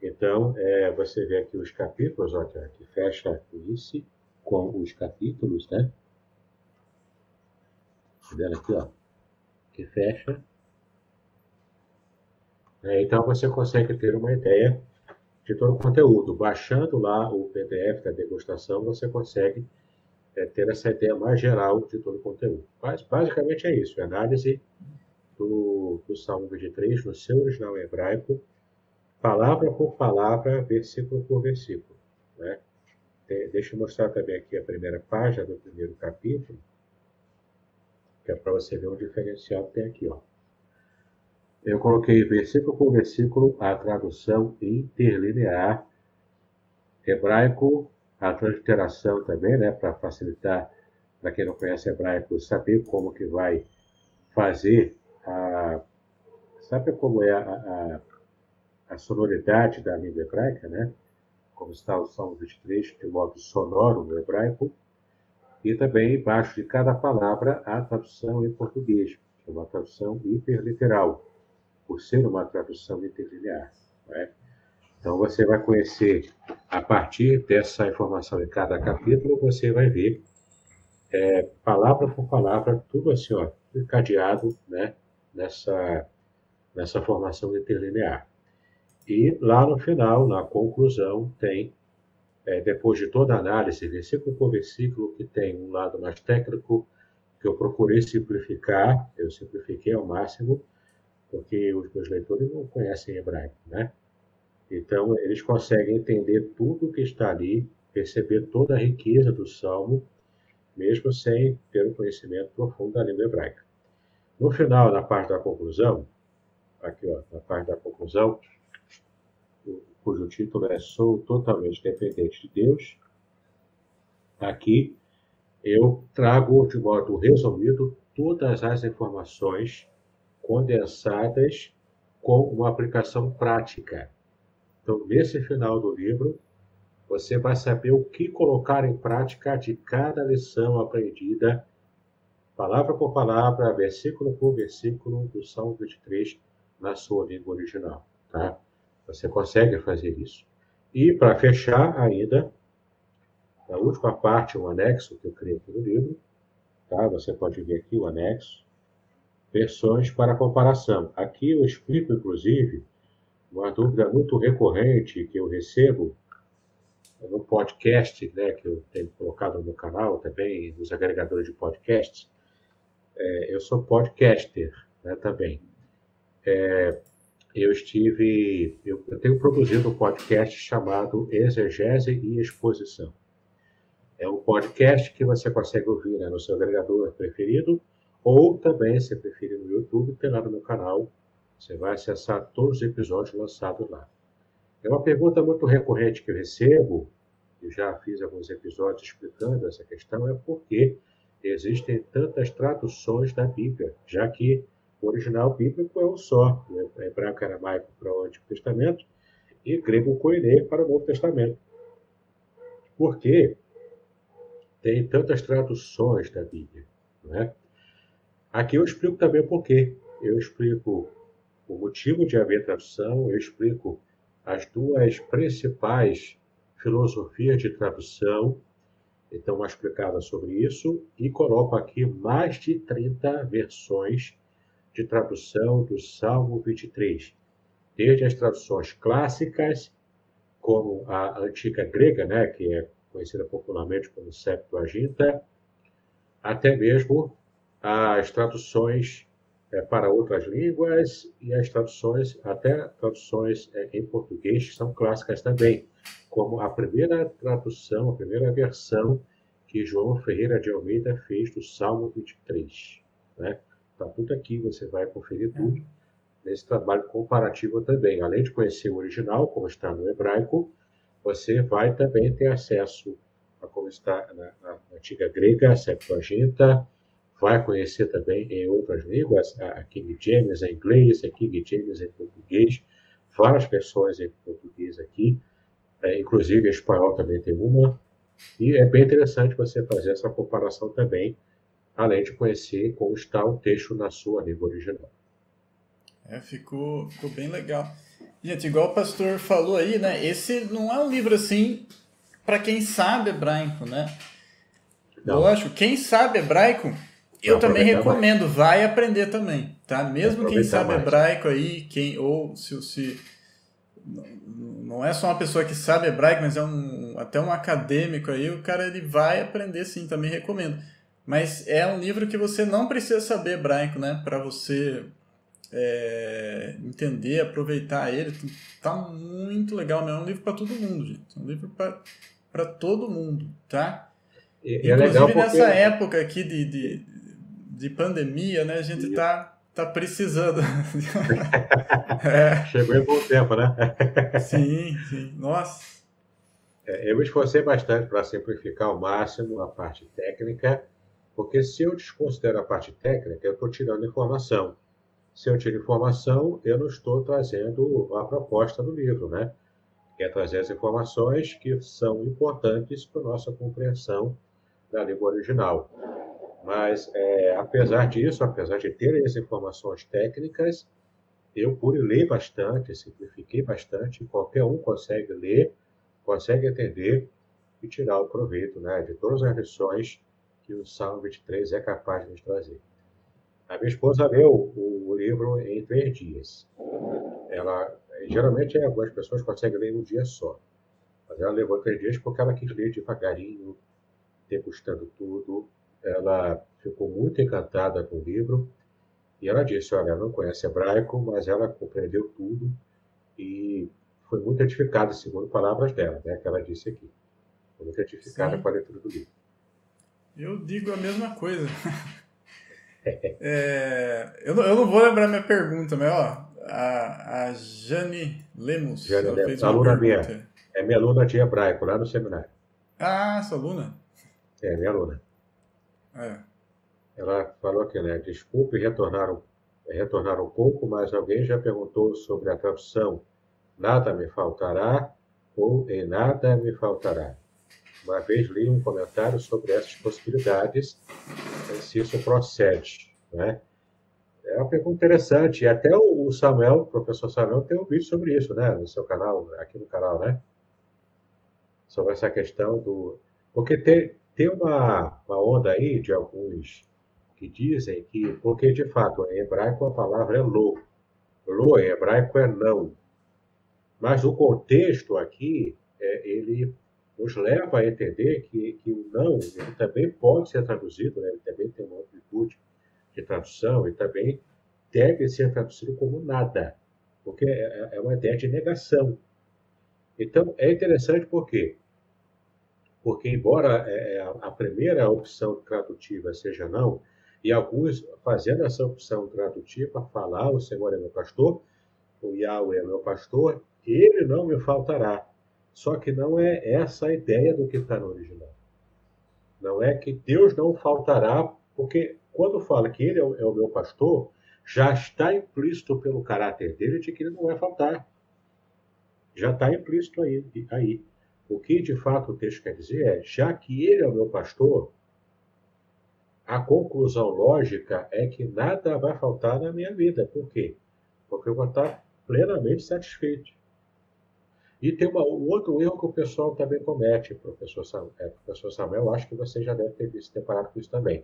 Então, é, você vê aqui os capítulos, ó, que fecha isso com os capítulos, né? Tá vendo aqui, ó, que fecha. É, então, você consegue ter uma ideia de todo o conteúdo. Baixando lá o PDF da degustação, você consegue é, ter essa ideia mais geral de todo o conteúdo. Mas, basicamente, é isso. Análise do, do Salmo 23, no seu original hebraico, palavra por palavra, versículo por versículo. Né? Deixa eu mostrar também aqui a primeira página do primeiro capítulo, que é para você ver o diferencial que tem aqui. Ó. Eu coloquei versículo por versículo a tradução interlinear, hebraico, a transliteração também, né, para facilitar para quem não conhece hebraico saber como que vai fazer a, sabe como é a, a, a sonoridade da língua hebraica, né? como está o Salmo 23, de modo sonoro no hebraico, e também embaixo de cada palavra a tradução em português, que é uma tradução hiperliteral, por ser uma tradução interlinear. É? Então você vai conhecer, a partir dessa informação em cada capítulo, você vai ver é, palavra por palavra, tudo assim, ó, encadeado né, nessa, nessa formação interlinear. E lá no final, na conclusão, tem, é, depois de toda a análise, versículo por versículo, que tem um lado mais técnico, que eu procurei simplificar, eu simplifiquei ao máximo, porque os meus leitores não conhecem hebraico, né? Então, eles conseguem entender tudo que está ali, perceber toda a riqueza do salmo, mesmo sem ter um conhecimento profundo da língua hebraica. No final, na parte da conclusão, aqui, ó, na parte da conclusão, cujo título é Sou Totalmente Dependente de Deus, aqui eu trago de modo resumido todas as informações condensadas com uma aplicação prática. Então, nesse final do livro, você vai saber o que colocar em prática de cada lição aprendida, palavra por palavra, versículo por versículo, do Salmo 23, na sua língua original. Tá? Você consegue fazer isso. E, para fechar ainda, a última parte, um anexo que eu criei aqui no livro, tá? você pode ver aqui o anexo, versões para comparação. Aqui eu explico, inclusive, uma dúvida muito recorrente que eu recebo no podcast, né, que eu tenho colocado no canal também, nos agregadores de podcasts. É, eu sou podcaster né, também. É, eu estive, eu, eu, tenho produzido um podcast chamado Exegese e Exposição. É um podcast que você consegue ouvir né, no seu agregador preferido, ou também, se preferir, no YouTube, tem lá no meu canal. Você vai acessar todos os episódios lançados lá. É uma pergunta muito recorrente que eu recebo, e já fiz alguns episódios explicando essa questão, é por que existem tantas traduções da Bíblia, já que o original bíblico é um só, né? hebraico aramaico para o Antigo Testamento e grego koiné para o Novo Testamento. Por que tem tantas traduções da Bíblia? Não é? Aqui eu explico também o porquê. Eu explico o motivo de haver tradução, eu explico as duas principais filosofias de tradução, então uma explicada sobre isso, e coloco aqui mais de 30 versões de tradução do Salmo 23, desde as traduções clássicas, como a antiga grega, né, que é conhecida popularmente como Septuaginta, até mesmo as traduções é, para outras línguas e as traduções, até traduções é, em português, que são clássicas também, como a primeira tradução, a primeira versão que João Ferreira de Almeida fez do Salmo 23. Né? Está tudo aqui, você vai conferir tudo nesse trabalho comparativo também. Além de conhecer o original, como está no hebraico, você vai também ter acesso a como está na, na antiga grega, a Septuaginta, vai conhecer também em outras línguas, a King James em inglês, a King James em português, várias versões em português aqui, é, inclusive em espanhol também tem uma, e é bem interessante você fazer essa comparação também, além de conhecer como está o texto na sua língua original. É, ficou, ficou bem legal. Gente, igual o pastor falou aí, né? Esse não é um livro assim para quem sabe hebraico, né? Não. Lógico, quem sabe hebraico eu também recomendo, mais. vai aprender também, tá? Mesmo quem sabe mais. hebraico aí, quem ou se, se não é só uma pessoa que sabe hebraico, mas é um até um acadêmico aí, o cara ele vai aprender sim, também recomendo. Mas é um livro que você não precisa saber hebraico, né, para você é, entender, aproveitar ele. Tá muito legal mesmo, é um livro para todo mundo, gente. É um livro para todo mundo, tá? E, é Inclusive é nessa época aqui de, de de pandemia, né? A gente tá, tá precisando. é. Chegou em bom tempo, né? sim, sim. Nossa. É, eu me esforcei bastante para simplificar ao máximo a parte técnica, porque se eu desconsidero a parte técnica, eu estou tirando informação. Se eu tiro informação, eu não estou trazendo a proposta do livro, né? que é trazer as informações que são importantes para a nossa compreensão da língua original. Mas, é, apesar disso, apesar de ter as informações técnicas, eu pude ler bastante, simplifiquei bastante, qualquer um consegue ler, consegue entender e tirar o proveito né, de todas as lições que o Salmo 23 é capaz de nos trazer. A minha esposa leu o livro em três dias. Ela, geralmente, algumas pessoas conseguem ler em um dia só. Mas ela levou três dias porque ela quis ler devagarinho, degustando tudo. Ela ficou muito encantada com o livro. E ela disse: Olha, ela não conhece hebraico, mas ela compreendeu tudo e foi muito edificada, segundo palavras dela, né, que ela disse aqui. Foi muito edificada Sim. com a leitura do livro. Eu digo a mesma coisa. é, eu, não, eu não vou lembrar minha pergunta, mas ó, a, a Jane Lemos Jane Lemos, fez uma aluna pergunta. minha. É minha aluna de hebraico lá no seminário. Ah, sua aluna? É, minha aluna. É. Ela falou aqui, né? Desculpe retornar, retornar um pouco, mas alguém já perguntou sobre a tradução nada me faltará ou em nada me faltará. Uma vez li um comentário sobre essas possibilidades, se isso procede. Né? É uma pergunta interessante. E até o Samuel, o professor Samuel, tem um vídeo sobre isso, né? No seu canal, aqui no canal, né? Sobre essa questão do. Porque tem, tem uma, uma onda aí de alguns que dizem que, porque de fato em hebraico a palavra é lo. Lo em hebraico é não. Mas o contexto aqui, é, ele nos leva a entender que, que o não ele também pode ser traduzido, né? ele também tem uma amplitude de tradução e também deve ser traduzido como nada, porque é, é uma ideia de negação. Então, é interessante por quê? Porque, embora é, é a primeira opção tradutiva seja não, e alguns fazendo essa opção tradutiva, falar o Senhor é meu pastor, o Yahweh é meu pastor, ele não me faltará. Só que não é essa a ideia do que está no original. Não é que Deus não faltará, porque quando fala que ele é o, é o meu pastor, já está implícito pelo caráter dele de que ele não vai faltar. Já está implícito aí, aí. O que de fato o texto quer dizer é: já que ele é o meu pastor, a conclusão lógica é que nada vai faltar na minha vida. Por quê? Porque eu vou estar plenamente satisfeito. E tem uma, um outro erro que o pessoal também comete, professor, Samuel, é, professor Samuel, acho que você já deve ter visto, deparado com isso também.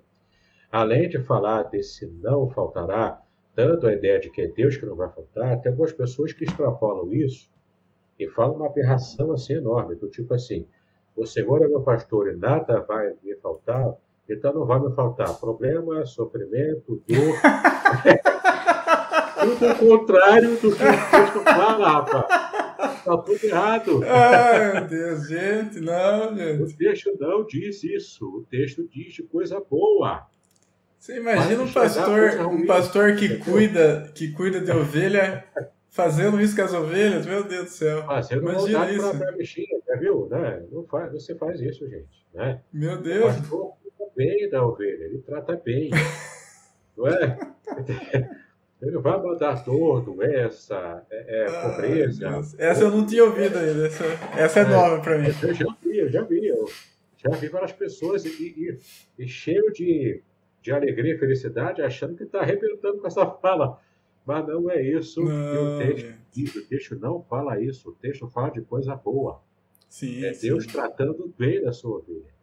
Além de falar desse não faltará, dando a ideia de que é Deus que não vai faltar, tem algumas pessoas que extrapolam isso e falam uma aberração assim enorme, do tipo assim, o Senhor é meu pastor e nada vai me faltar, então não vai me faltar problema, sofrimento, dor. Tudo o contrário do que o texto fala, rapaz. Tá tudo errado. Ai, meu Deus, gente, não, gente. O texto não diz isso. O texto diz de coisa boa. Você imagina um pastor, um pastor que cuida, que cuida de ovelha fazendo isso com as ovelhas? Meu Deus do céu. Fazendo imagina isso. Pra, pra bichinha, já viu? Né? Não faz, você faz isso, gente. Né? Meu Deus. O pastor cuida bem da ovelha, ele trata bem. não é? Ele vai mandar dor, doença, é, é, ah, pobreza. Essa eu não tinha ouvido ainda. Essa, essa é, é nova para mim. Eu já vi, eu já vi. Eu já vi várias pessoas e, e, e cheio de, de alegria e felicidade, achando que está arrebentando com essa fala. Mas não é isso não, que o texto diz. O texto não fala isso. O texto fala de coisa boa. Sim, é Deus sim. tratando bem da sua ovelha.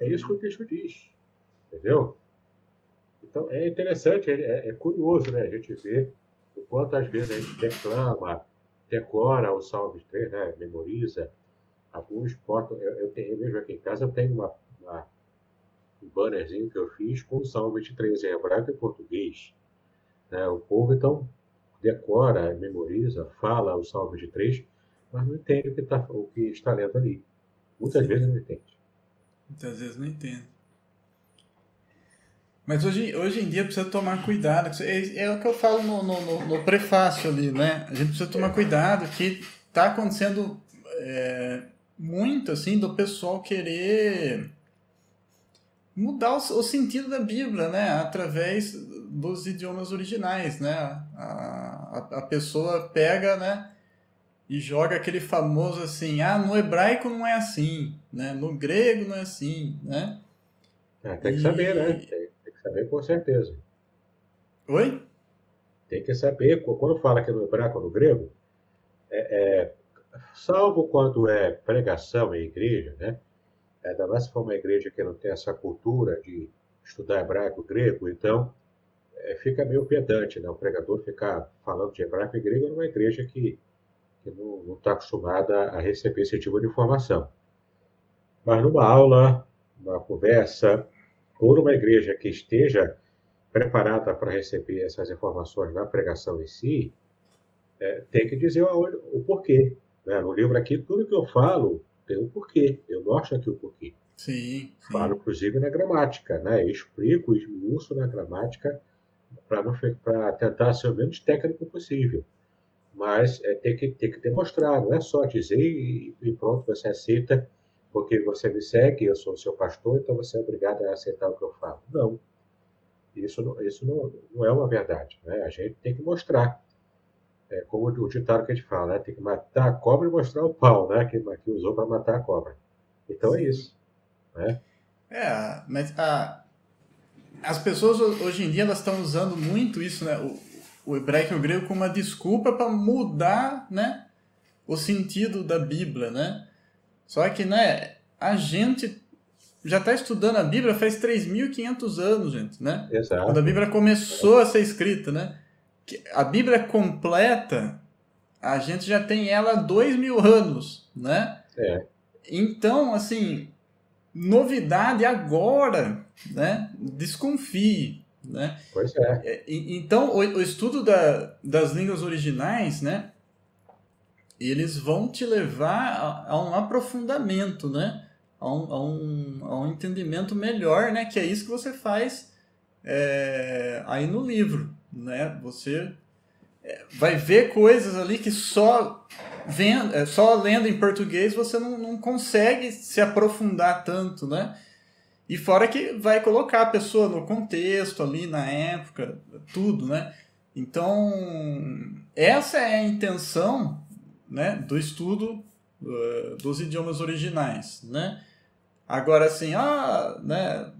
É isso que o texto diz. Entendeu? Então, é interessante, é, é, curioso, né? A gente ver o quanto às vezes a gente declama, decora o Salmo 3, né? Memoriza. Alguns portam. Eu, eu, tenho, eu vejo aqui em casa, eu tenho uma, uma, um bannerzinho que eu fiz com o Salmo 23 em hebraico e português. Né? O povo, então, decora, memoriza, fala o Salmo 23, mas não entende o que, tá, o que está lendo ali. Muitas vezes não entende. Muitas vezes não entende. Mas hoje, hoje em dia precisa tomar cuidado. É, é o que eu falo no, no, no, prefácio ali, né? A gente precisa tomar cuidado que está acontecendo é, muito assim do pessoal querer mudar o, o, sentido da Bíblia, né? Através dos idiomas originais, né? A, a, a pessoa pega, né? e joga aquele famoso assim, ah, no hebraico não é assim, né? No grego não é assim, né? É, tem que e... saber, né? Tem, tem, que saber com certeza. Oi? Tem que saber, quando fala que é no hebraico ou no grego, é, é, salvo quando é pregação em igreja, né? Ainda mais se for uma igreja que não tem essa cultura de estudar hebraico grego, então é, fica meio pedante, né? O pregador ficar falando de hebraico e grego numa igreja que que não está acostumada a receber esse tipo de informação. Mas numa aula, numa conversa, ou numa igreja que esteja preparada para receber essas informações na pregação em si, é, tem que dizer o, o porquê. Né? No livro aqui, tudo que eu falo tem um porquê. Eu mostro aqui o porquê. Sim, sim. Falo, inclusive, na gramática. Né? Eu explico, esmiuço na gramática para tentar ser o menos técnico possível mas é, tem, que, tem que demonstrar, não é só dizer e, e, pronto, você aceita, porque você me segue, eu sou o seu pastor, então você é obrigado a aceitar o que eu falo. Não. Isso não, isso não, não é uma verdade. Né? A gente tem que mostrar. É como o ditado que a gente fala, né? tem que matar a cobra e mostrar o pau, né? que, que usou para matar a cobra. Então é isso. Né? É, mas a, as pessoas hoje em dia elas estão usando muito isso, né? O, o hebraico e o grego como uma desculpa para mudar, né, o sentido da Bíblia, né? Só que, né, a gente já está estudando a Bíblia faz 3.500 anos, gente, né? Exato. Quando a Bíblia começou a ser escrita, né? A Bíblia completa, a gente já tem ela há dois mil anos, né? É. Então, assim, novidade agora, né? Desconfie, né? Pois é. é então, o, o estudo da, das línguas originais, né? Eles vão te levar a, a um aprofundamento, né? A um, a, um, a um entendimento melhor, né? Que é isso que você faz é, aí no livro, né? Você é, vai ver coisas ali que só vendo, é, só lendo em português você não, não consegue se aprofundar tanto, né? E fora que vai colocar a pessoa no contexto ali, na época, tudo, né? Então, essa é a intenção né, do estudo uh, dos idiomas originais, né? Agora, assim, ah, né,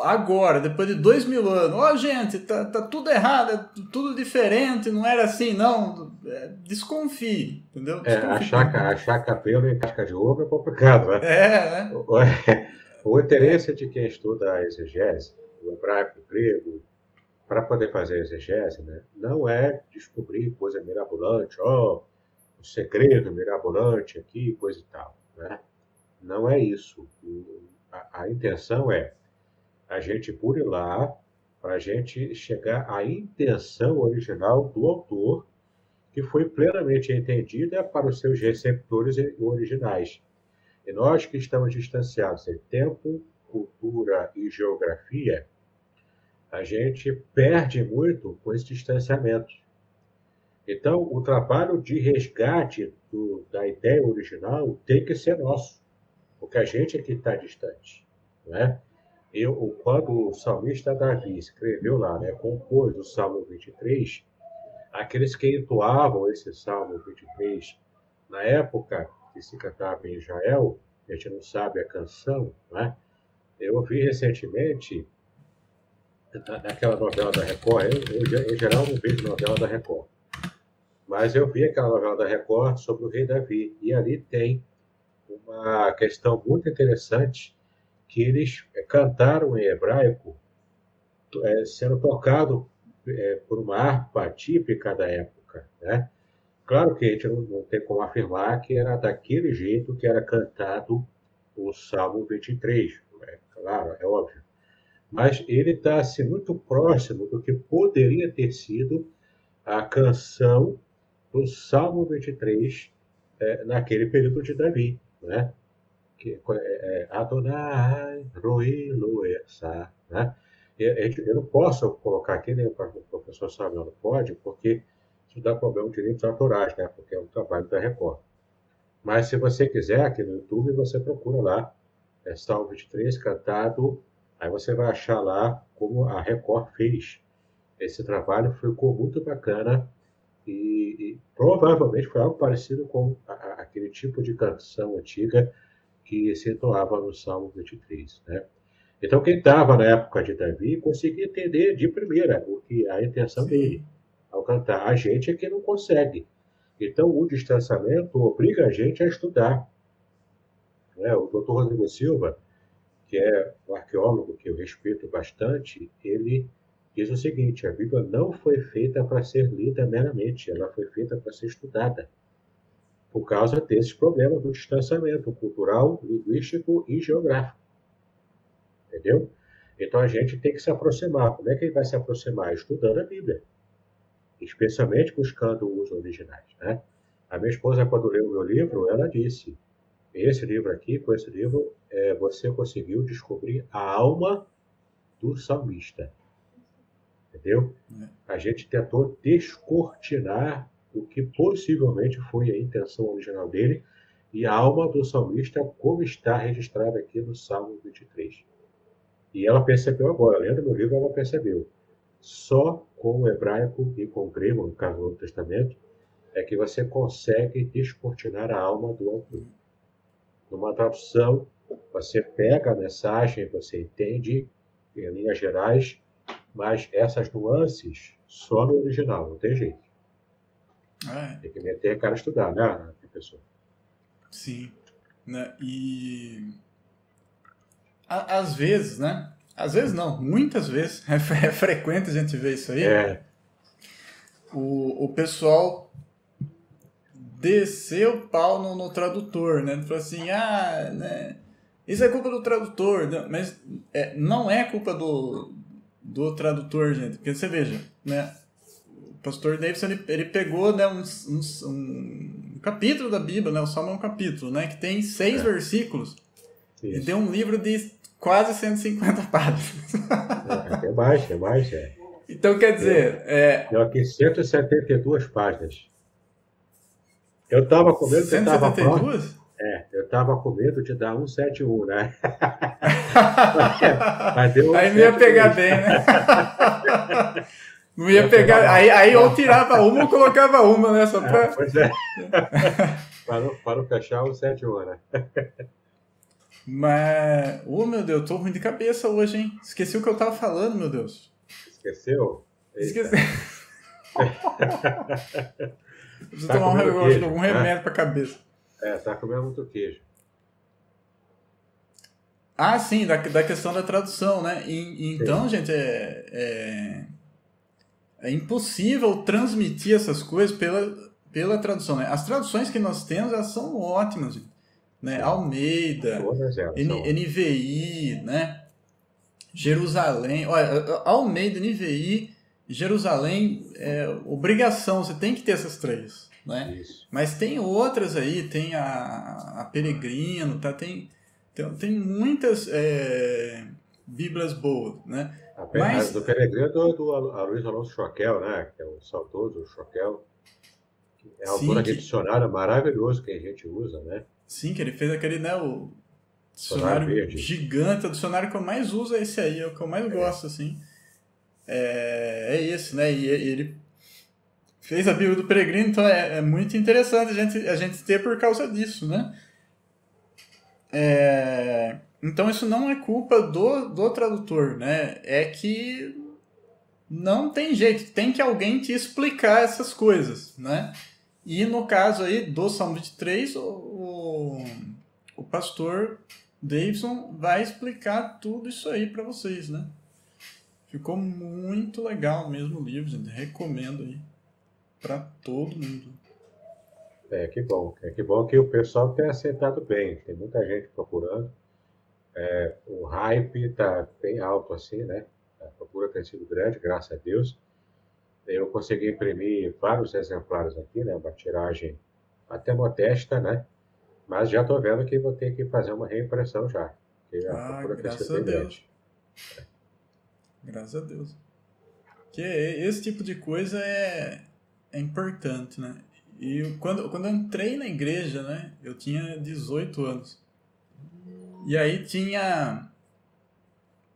agora, depois de dois mil anos, ó, oh, gente, tá, tá tudo errado, é tudo diferente, não era assim, não. É, desconfie, entendeu? Desconfie. É, achar, achar cabelo em casca de ovo é complicado, né? É, né? O interesse de quem estuda a exegese, o hebraico, o grego, para poder fazer a exegese, né, não é descobrir coisa mirabolante, ó, oh, o segredo mirabolante aqui, coisa e tal. Né? Não é isso. A, a intenção é a gente burilar para a gente chegar à intenção original do autor, que foi plenamente entendida para os seus receptores originais. E nós que estamos distanciados em tempo, cultura e geografia, a gente perde muito com esse distanciamento. Então, o trabalho de resgate do, da ideia original tem que ser nosso, porque a gente é que está distante. Né? Eu, quando o salmista Davi escreveu lá, né, compôs o Salmo 23, aqueles que entoavam esse Salmo 23 na época que se cantava em Israel, a gente não sabe a canção, né? Eu ouvi recentemente naquela novela da Record, eu, eu, em geral não vejo novela da Record, mas eu vi aquela novela da Record sobre o rei Davi, e ali tem uma questão muito interessante que eles é, cantaram em hebraico, é, sendo tocado é, por uma harpa típica da época, né? Claro que a gente não, tem como afirmar que era daquele jeito que era cantado o Salmo 23, é claro, é óbvio. Mas ele está assim, muito próximo do que poderia ter sido a canção do Salmo 23 é, naquele período de Davi, né? Que é, é Adonai, Roi, Loesa, né? Eu, não posso colocar aqui, nem o professor Samuel não pode, porque isso dá problema de direitos autorais, né? Porque é um trabalho da Record. Mas se você quiser, aqui no YouTube, você procura lá, é Salmo 23, cantado, aí você vai achar lá como a Record fez esse trabalho, ficou muito bacana, E, e provavelmente foi algo parecido com a, a, aquele tipo de canção antiga que se entoava no Salmo 23. Né? Então, quem estava na época de Davi conseguia entender de primeira o que a intenção Sim. dele ao cantar. A gente é que não consegue. Então, o distanciamento obriga a gente a estudar. Né? O Dr. Rodrigo Silva, que é um arqueólogo que eu respeito bastante, ele diz o seguinte: a Bíblia não foi feita para ser lida meramente, ela foi feita para ser estudada. Por causa desses problemas do distanciamento cultural, linguístico e geográfico. Entendeu? Então a gente tem que se aproximar. Como é que ele vai se aproximar? Estudando a Bíblia especialmente buscando os originais. Né? A minha esposa, quando leu o meu livro, ela disse: esse livro aqui, com esse livro, é, você conseguiu descobrir a alma do salmista. Entendeu? É. A gente tentou descortinar o que possivelmente foi a intenção original dele e a alma do salmista, como está registrada aqui no Salmo 23. E ela percebeu agora, lendo meu livro, ela percebeu. Só com o hebraico e com o grego, no caso do Novo Testamento, é que você consegue descortinar a alma do autor. Numa tradução, você pega a mensagem, você entende em linhas gerais, mas essas nuances só no original, não tem jeito. É. Tem que meter a cara estudar, né, professor? Sim. Né? E às vezes, né? Às vezes não, muitas vezes. É, é frequente a gente ver isso aí. É. O, o pessoal desceu o pau no, no tradutor, né? Falou assim, ah, né? Isso é culpa do tradutor, mas é, não é culpa do, do tradutor, gente. Porque você veja, né? Pastor Davidson, ele, ele pegou né, um, um, um, capítulo da Bíblia, né? O Salmo é um capítulo, né? Que tem seis é. versículos. Isso. E deu um livro de quase 150 páginas. É, é mais, é mais, é. Então, quer dizer... É... Deu aqui 172 páginas. Eu estava com medo... 172? É, eu estava com medo de dar 171, né? mas deu aí não ia pegar bem, né? Não ia pegar. Aí, aí ou tirava uma ou colocava uma, né? Só pra... É, pois é. para, não, para o 71, né? Mas. Oh, meu Deus, tô ruim de cabeça hoje, hein? Esqueci o que eu tava falando, meu Deus. Esqueceu? Esqueci. Preciso tá tomar um, queijo, algum né? remédio pra cabeça. É, tá comendo muito queijo. Ah, sim, da, da questão da tradução, né? E, então, sim. gente, é, é, é, impossível transmitir essas coisas pela, pela tradução. Né? As traduções que nós temos, elas são ótimas, né? Almeida, N, NVI, né? Jerusalém. Olha, Almeida, NVI, Jerusalém, é obrigação, você tem que ter essas três. Né? Isso. Mas tem outras aí, tem a, a Peregrino, tá? tem, tem, tem muitas é, Bíblias boas. Né? A, Mas, do Peregrino é do, do Luiz Alonso Choquel, né? que é o saudoso Choquel. É autor que... dicionário maravilhoso que a gente usa, né? Sim, que ele fez aquele, né, o dicionário gigante, o dicionário que eu mais uso é esse aí, é o que eu mais é. gosto, assim. É, é esse, né, e, ele fez a Bíblia do Peregrino, então é, é, muito interessante a gente, a gente ter por causa disso, né. É, então isso não é culpa do, do tradutor, né, é que não tem jeito, tem que alguém te explicar essas coisas, né. E no caso aí do Salmo 23, o, o, pastor Davidson vai explicar tudo isso aí para vocês, né? Ficou muito legal mesmo o livro, gente. Recomendo aí para todo mundo. É, que bom. É que bom que o pessoal tenha aceitado bem. Tem muita gente procurando. É, o hype está bem alto assim, né? A procura tem sido grande, graças a Deus. Eu consegui imprimir vários exemplares aqui, né? Uma tiragem até modesta, né? Mas já estou vendo que vou ter que fazer uma reimpressão já. ah, graças a Deus. É. Graças a Deus. Que esse tipo de coisa é, é importante, né? E quando, quando eu entrei na igreja, né? Eu tinha 18 anos. E aí tinha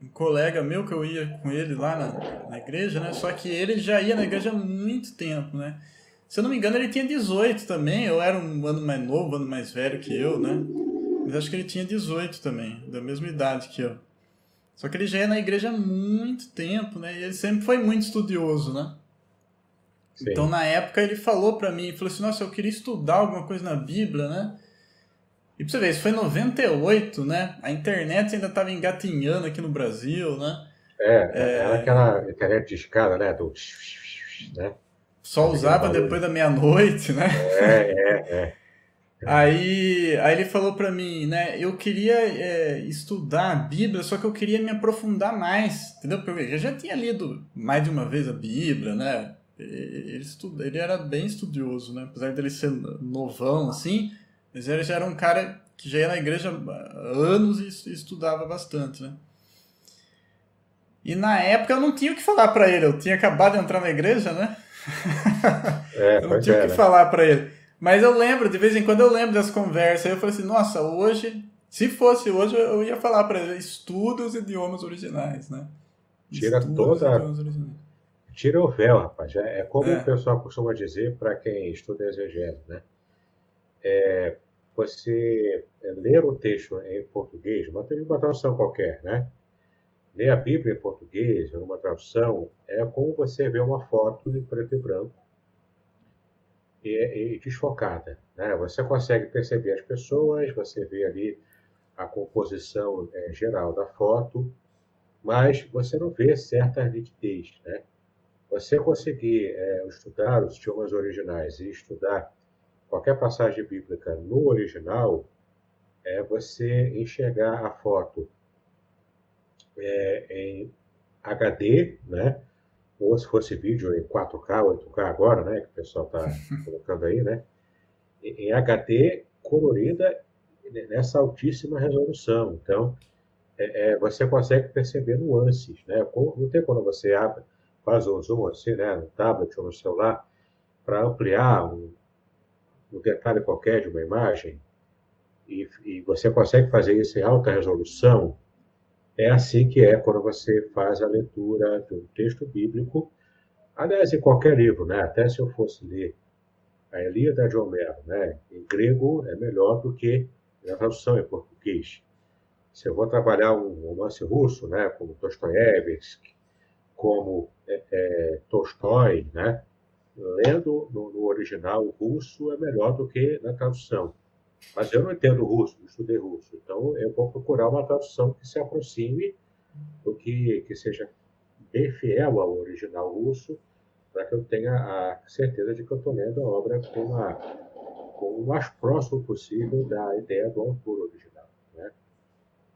um colega meu que eu ia com ele lá na, na igreja, né? Só que ele já ia na igreja há muito tempo, né? Se eu não me engano, ele tinha 18 também. Eu era um ano mais novo, um ano mais velho que eu, né? Mas acho que ele tinha 18 também, da mesma idade que eu. Só que ele já ia na igreja há muito tempo, né? E ele sempre foi muito estudioso, né? Sim. Então, na época, ele falou para mim, falou assim, nossa, eu queria estudar alguma coisa na Bíblia, né? E pra você ver, isso foi em 98, né? A internet ainda estava engatinhando aqui no Brasil, né? É, é... era aquela internet de escada, né? Do... Né? Só usava depois da meia-noite, né? É, é, é. Aí, aí ele falou para mim, né? Eu queria é, estudar a Bíblia, só que eu queria me aprofundar mais, entendeu? Porque eu já tinha lido mais de uma vez a Bíblia, né? Ele, estuda, ele era bem estudioso, né? Apesar dele ser novão, assim, mas ele já era um cara que já ia na igreja há anos e estudava bastante, né? E na época eu não tinha o que falar para ele, eu tinha acabado de entrar na igreja, né? É, eu não tinha o que falar para ele. Mas eu lembro, de vez em quando eu lembro das conversas, eu falei assim, nossa, hoje, se fosse hoje, eu ia falar para ele, estuda os idiomas originais, né? Tira toda. Tira o véu, rapaz. É, é como é. o pessoal costuma dizer para quem estuda exegese, né? É, você ler o texto em português, uma, tradução qualquer, né? Ler a Bíblia em português, numa tradução, é como você vê uma foto em preto e branco e, e desfocada. Né? Você consegue perceber as pessoas, você vê ali a composição é, geral da foto, mas você não vê certa nitidez. Né? Você conseguir é, estudar os idiomas originais e estudar qualquer passagem bíblica no original, é você enxergar a foto é, em HD, né? ou se fosse vídeo em 4K, 8K agora, né, que o pessoal está colocando aí, né, em HD colorida nessa altíssima resolução. Então, é, é, você consegue perceber nuances, né? Não tem quando você abre, faz o zoom assim, né, no tablet ou no celular, para ampliar um, um, detalhe qualquer de uma imagem, e, e você consegue fazer isso em alta resolução, é assim que é quando você faz a leitura de um texto bíblico, aliás, em qualquer livro, né? até se eu fosse ler a Elíada de Homero, né? em grego é melhor do que a tradução em português. Se eu vou trabalhar um romance russo, né? como Dostoiévski, como é, é, Tolstói, né? Lendo no, no original russo é melhor do que na tradução. Mas eu não entendo russo, não estudei russo. Então, eu vou procurar uma tradução que se aproxime do que, que seja bem fiel ao original russo, para que eu tenha a certeza de que eu estou lendo a obra com, uma, com o mais próximo possível da ideia do autor original. Né?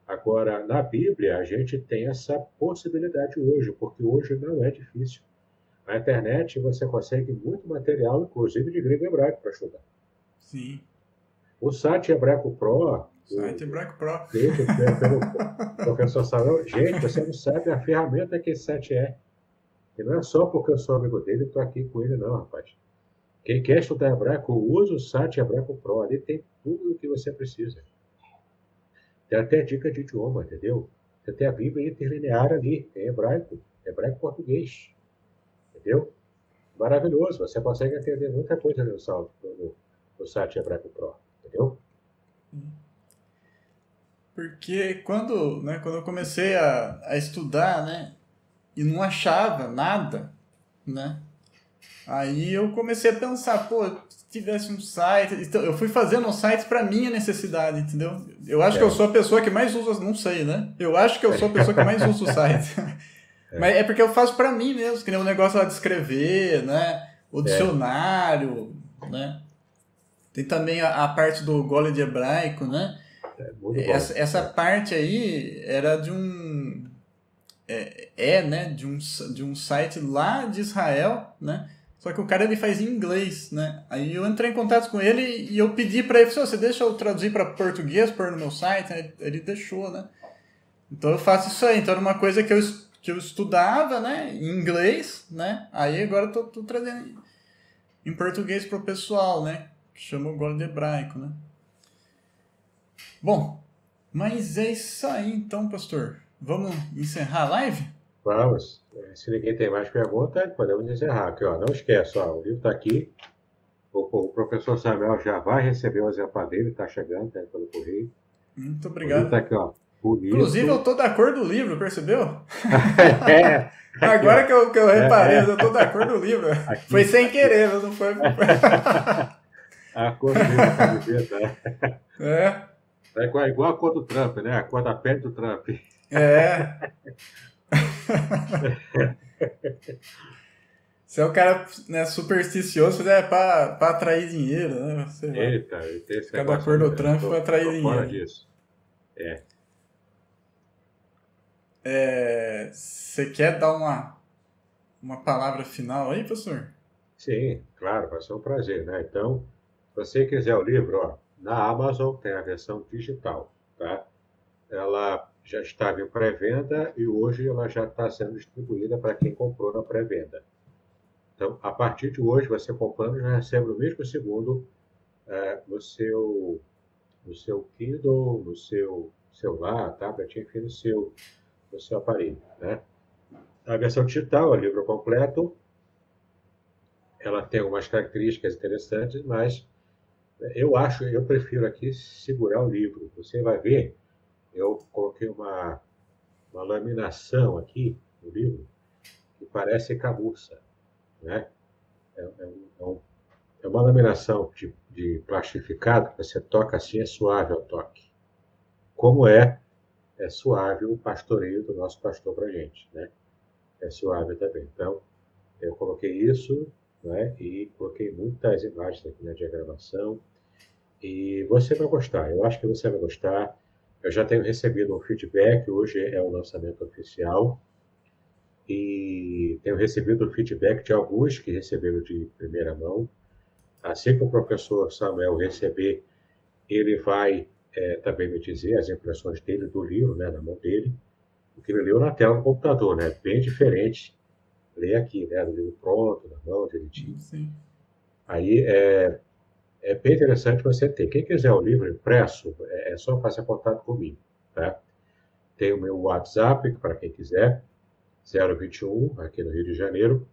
Agora, na Bíblia, a gente tem essa possibilidade hoje, porque hoje não é difícil. Na internet, você consegue muito material, inclusive de grego e hebraico, para estudar. Sim. O site Hebraico Pro. Site Hebraico Pro. Feito pelo professor Sarão. Gente, você não sabe a ferramenta que esse site é. E não é só porque eu sou amigo dele e estou aqui com ele, não, rapaz. Quem quer estudar hebraico, usa o site Hebraico Pro. Ali tem tudo o que você precisa. Tem até dica de idioma, entendeu? Você tem a Bíblia interlinear ali, em hebraico, hebraico português. Entendeu? Maravilhoso. Você consegue entender muita coisa no, no, no site Hebraico Pro. Entendeu? Porque quando, né, quando eu comecei a, a estudar, né, e não achava nada, né, aí eu comecei a pensar, pô, se tivesse um site, então eu fui fazendo um site para minha necessidade, entendeu? Eu acho é. que eu sou a pessoa que mais usa, não sei, né? Eu acho que eu sou a pessoa que mais usa o site. É. Mas é porque eu faço para mim mesmo, que nem o negócio lá de escrever, né? O é. dicionário, né? Tem também a, a parte do gole de hebraico, né? É, essa, essa parte aí era de um é, é, né, de um, de um site lá de Israel, né? Só que o cara ele faz em inglês, né? Aí eu entrei em contato com ele e eu pedi para ele, você deixa eu traduzir para português pôr no meu site? Ele deixou, né? Então eu faço isso aí. Então era uma coisa que eu, que eu estudava, né, em inglês, né? Aí agora eu tô, tô trazendo em português pro pessoal, né? que chama o gole de hebraico, né? Bom, mas é isso aí então, pastor. Vamos encerrar a live? Vamos. É, se ninguém tem mais perguntas, podemos encerrar aqui, ó. Não esqueça, ó, o livro está aqui. O, o, professor Samuel já vai receber o exemplar dele, está chegando, tá pelo correio. Muito obrigado. Tá aqui, ó. Inclusive, eu tô da cor do livro, percebeu? é. Agora que eu, que eu reparei, é. eu tô da cor do livro. Aqui. Foi sem querer, mas não foi. a cor do livro camiseta. É. É igual, a cor do Trump, né? A cor da pele do Trump. É. Você é um cara né, supersticioso, é para atrair dinheiro, né? Sei lá. Eita, Cada cor do Trump para atrair dinheiro. Fora disso. É. É, você quer dar uma, uma palavra final aí, professor? Sim, claro, vai ser um prazer, né? Então, se você quiser o livro, ó, na Amazon tem a versão digital, tá? Ela já estava em pré-venda e hoje ela já está sendo distribuída para quem comprou na pré-venda. Então, a partir de hoje, você comprando já recebe no mesmo segundo é, no seu no seu Kindle, no seu celular, tablet, enfim, no seu no seu aparelho. Né? A versão digital, o livro completo, ela tem algumas características interessantes, mas eu acho, eu prefiro aqui segurar o livro. Você vai ver, eu coloquei uma, uma laminação aqui no livro que parece camurça, né? É, é, um, é, é uma laminação de, de plastificado que você toca assim, é suave ao toque. Como é é suave o pastoreio do nosso pastor para a gente, né? É suave também. Então, eu coloquei isso, né? E coloquei muitas imagens aqui na diagramação. E você vai gostar, eu acho que você vai gostar. Eu já tenho recebido um feedback, hoje é o lançamento oficial. E tenho recebido feedback de alguns que receberam de primeira mão. Assim que o professor Samuel receber, ele vai é, também me dizer as impressões dele do livro, né, na mão dele, o que ele leu na tela do computador, né, bem diferente ler aqui, né, do livro pronto, na mão, direitinho. Sim. Aí é, é bem interessante você ter. Quem quiser o livro impresso, é, é só fazer contato comigo, tá? Tem o meu WhatsApp, para quem quiser, 021, aqui no Rio de Janeiro,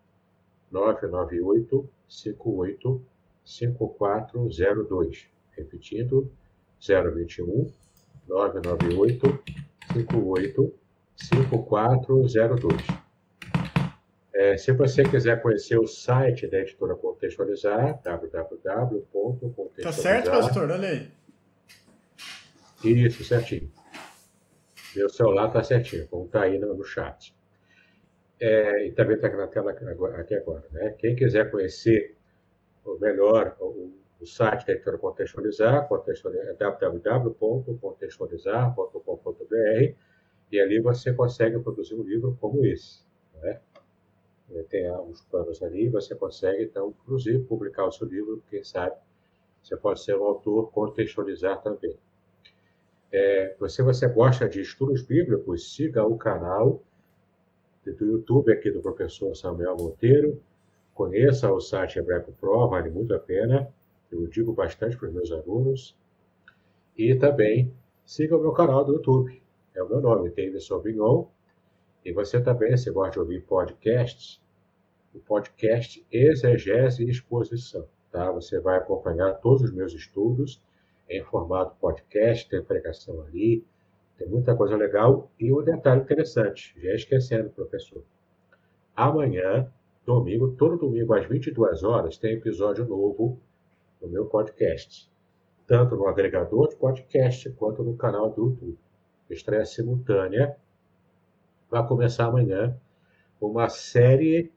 998 58 5402. Repetindo, 021 998 58 5402. É, se você quiser conhecer o site da editora Contextualizar, www.contextualizar. Tá certo, pastor? Olha aí. Isso, certinho. Meu celular tá certinho, como tá aí no, no chat. É, e também está na tela aqui agora. Né? Quem quiser conhecer melhor o, o site da editora Contextualizar, contextualizar www.contextualizar.com.br, e ali você consegue produzir um livro como esse. Né? Tem uns planos ali, você consegue, então, inclusive, publicar o seu livro, quem sabe você pode ser um autor contextualizar também. É, se você gosta de estudos bíblicos, siga o canal do YouTube aqui do professor Samuel Monteiro, conheça o site Hebraico Pro, vale muito a pena eu digo bastante para os meus alunos. E também siga o meu canal do YouTube. É o meu nome, Davidson Vignon. E você também, se gosta de ouvir podcasts, o podcast Exegese e Exposição. Tá? Você vai acompanhar todos os meus estudos em formato podcast, tem pregação ali, tem muita coisa legal. E um detalhe interessante, já esquecendo, professor. Amanhã, domingo, todo domingo às 22 horas, tem episódio novo no meu podcast, tanto no agregador de podcast quanto no canal do YouTube. Estreia simultânea. Vai começar amanhã uma série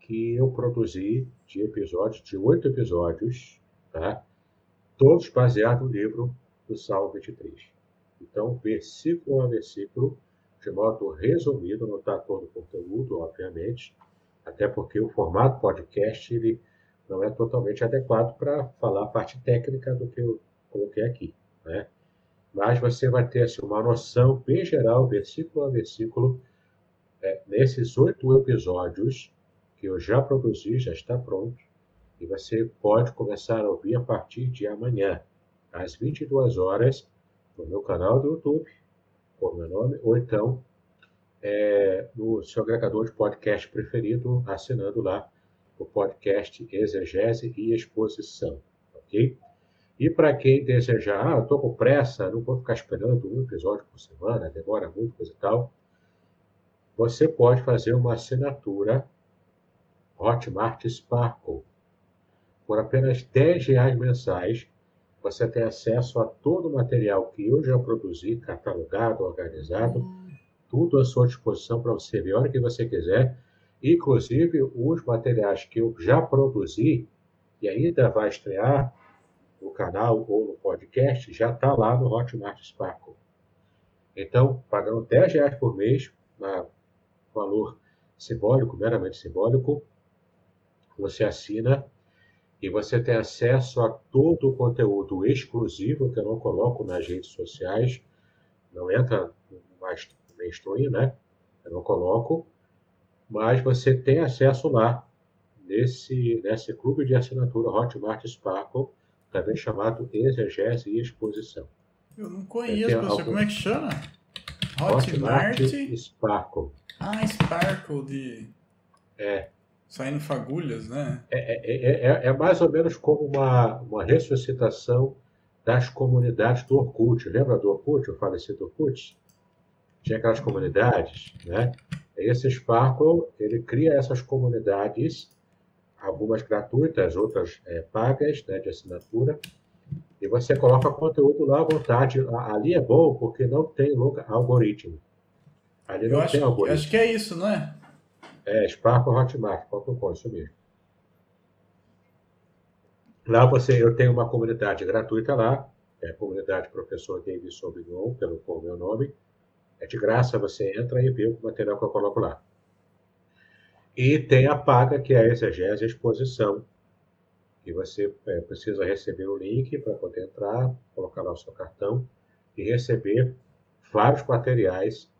que eu produzi de episódios, de oito episódios, tá? todos baseados no livro do Salmo 23. Então, versículo a versículo, de modo resumido, não está todo o conteúdo, obviamente, até porque o formato podcast ele não é totalmente adequado para falar a parte técnica do que eu coloquei aqui. Né? Mas você vai ter assim, uma noção bem geral, versículo a versículo, é, nesses oito episódios que eu já produzi, já está pronto, e você pode começar a ouvir a partir de amanhã, às 22 horas, no meu canal do YouTube, com meu nome, ou então é, no seu agregador de podcast preferido, assinando lá o podcast Exegese e Exposição, ok? E para quem desejar, ah, eu estou com pressa, não vou ficar esperando um episódio por semana, demora muito, coisa e tal, você pode fazer uma assinatura Hotmart Sparkle. Por apenas 10 reais mensais, você tem acesso a todo o material que eu já produzi, catalogado, organizado, tudo à sua disposição para você ver a hora que você quiser, inclusive os materiais que eu já produzi e ainda vai estrear no canal ou no podcast, já está lá no Hotmart Sparkle. Então, pagando 10 reais por mês, valor simbólico, meramente simbólico, você assina e você tem acesso a todo o conteúdo exclusivo que eu não coloco nas redes sociais, não entra mais mainstream, né? Eu não coloco, mas você tem acesso lá nesse, nesse clube de assinatura Hotmart Sparkle, também chamado Exegese e Exposição. Eu não conheço, professor. Algum... Como é que chama? Hotmart, Hotmart Sparkle. Ah, Sparkle de. É. Saindo fagulhas, né? É, é, é, é, mais ou menos como uma, uma ressuscitação das comunidades do Orkut. Lembra do Orkut, o falecido Orkut? Tinha aquelas comunidades, né? Esse Sparkle, ele cria essas comunidades algumas gratuitas, outras é, pagas, né, de assinatura, e você coloca conteúdo lá à vontade. Ali é bom porque não tem algoritmo. Ali não eu tem acho, algoritmo. Acho que é isso, não é? É, sparklehotmart.com, isso mesmo. Lá você, eu tenho uma comunidade gratuita lá, é a comunidade Professor David Sauvignon, pelo meu nome. É de graça, você entra e vê o material que eu coloco lá. E tem a paga, que é a exegese a exposição, que você é, precisa receber o link para poder entrar, colocar lá o seu cartão e receber vários materiais,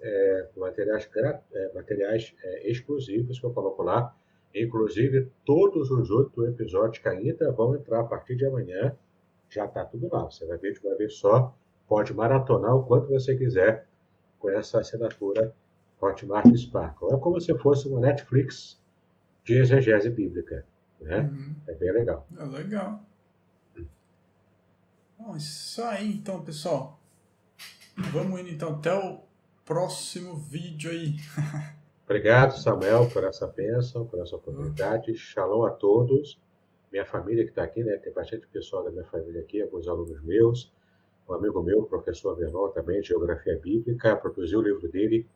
é, materiais, é, materiais é, exclusivos que eu coloco lá. Inclusive, todos os oito episódios que ainda vão entrar a partir de amanhã, já está tudo lá. Você vai ver de uma vez só, pode maratonar o quanto você quiser com essa assinatura Hotmart Sparkle. É como se fosse uma Netflix de exegese bíblica. Né? Uhum. É bem legal. É legal. Bom, isso aí então, pessoal. Vamos indo então até o próximo vídeo aí. Obrigado, Samuel, por essa bênção, por essa oportunidade. Shalom a todos. Minha família que está aqui, né? Tem bastante pessoal da minha família aqui, alguns alunos meus. Um amigo meu, o professor Vernon, também, de Geografia Bíblica, produziu o livro dele,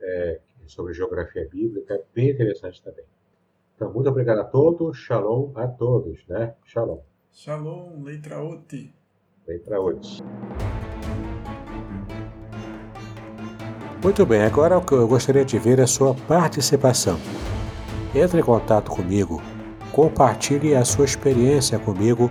é, sobre geografia bíblica, bem interessante também. Então, muito obrigado a todos, shalom a todos, né? Shalom. Shalom, letra oti. Letra oti. Muito bem, agora o que eu gostaria de ver é a sua participação. Entre em contato comigo, compartilhe a sua experiência comigo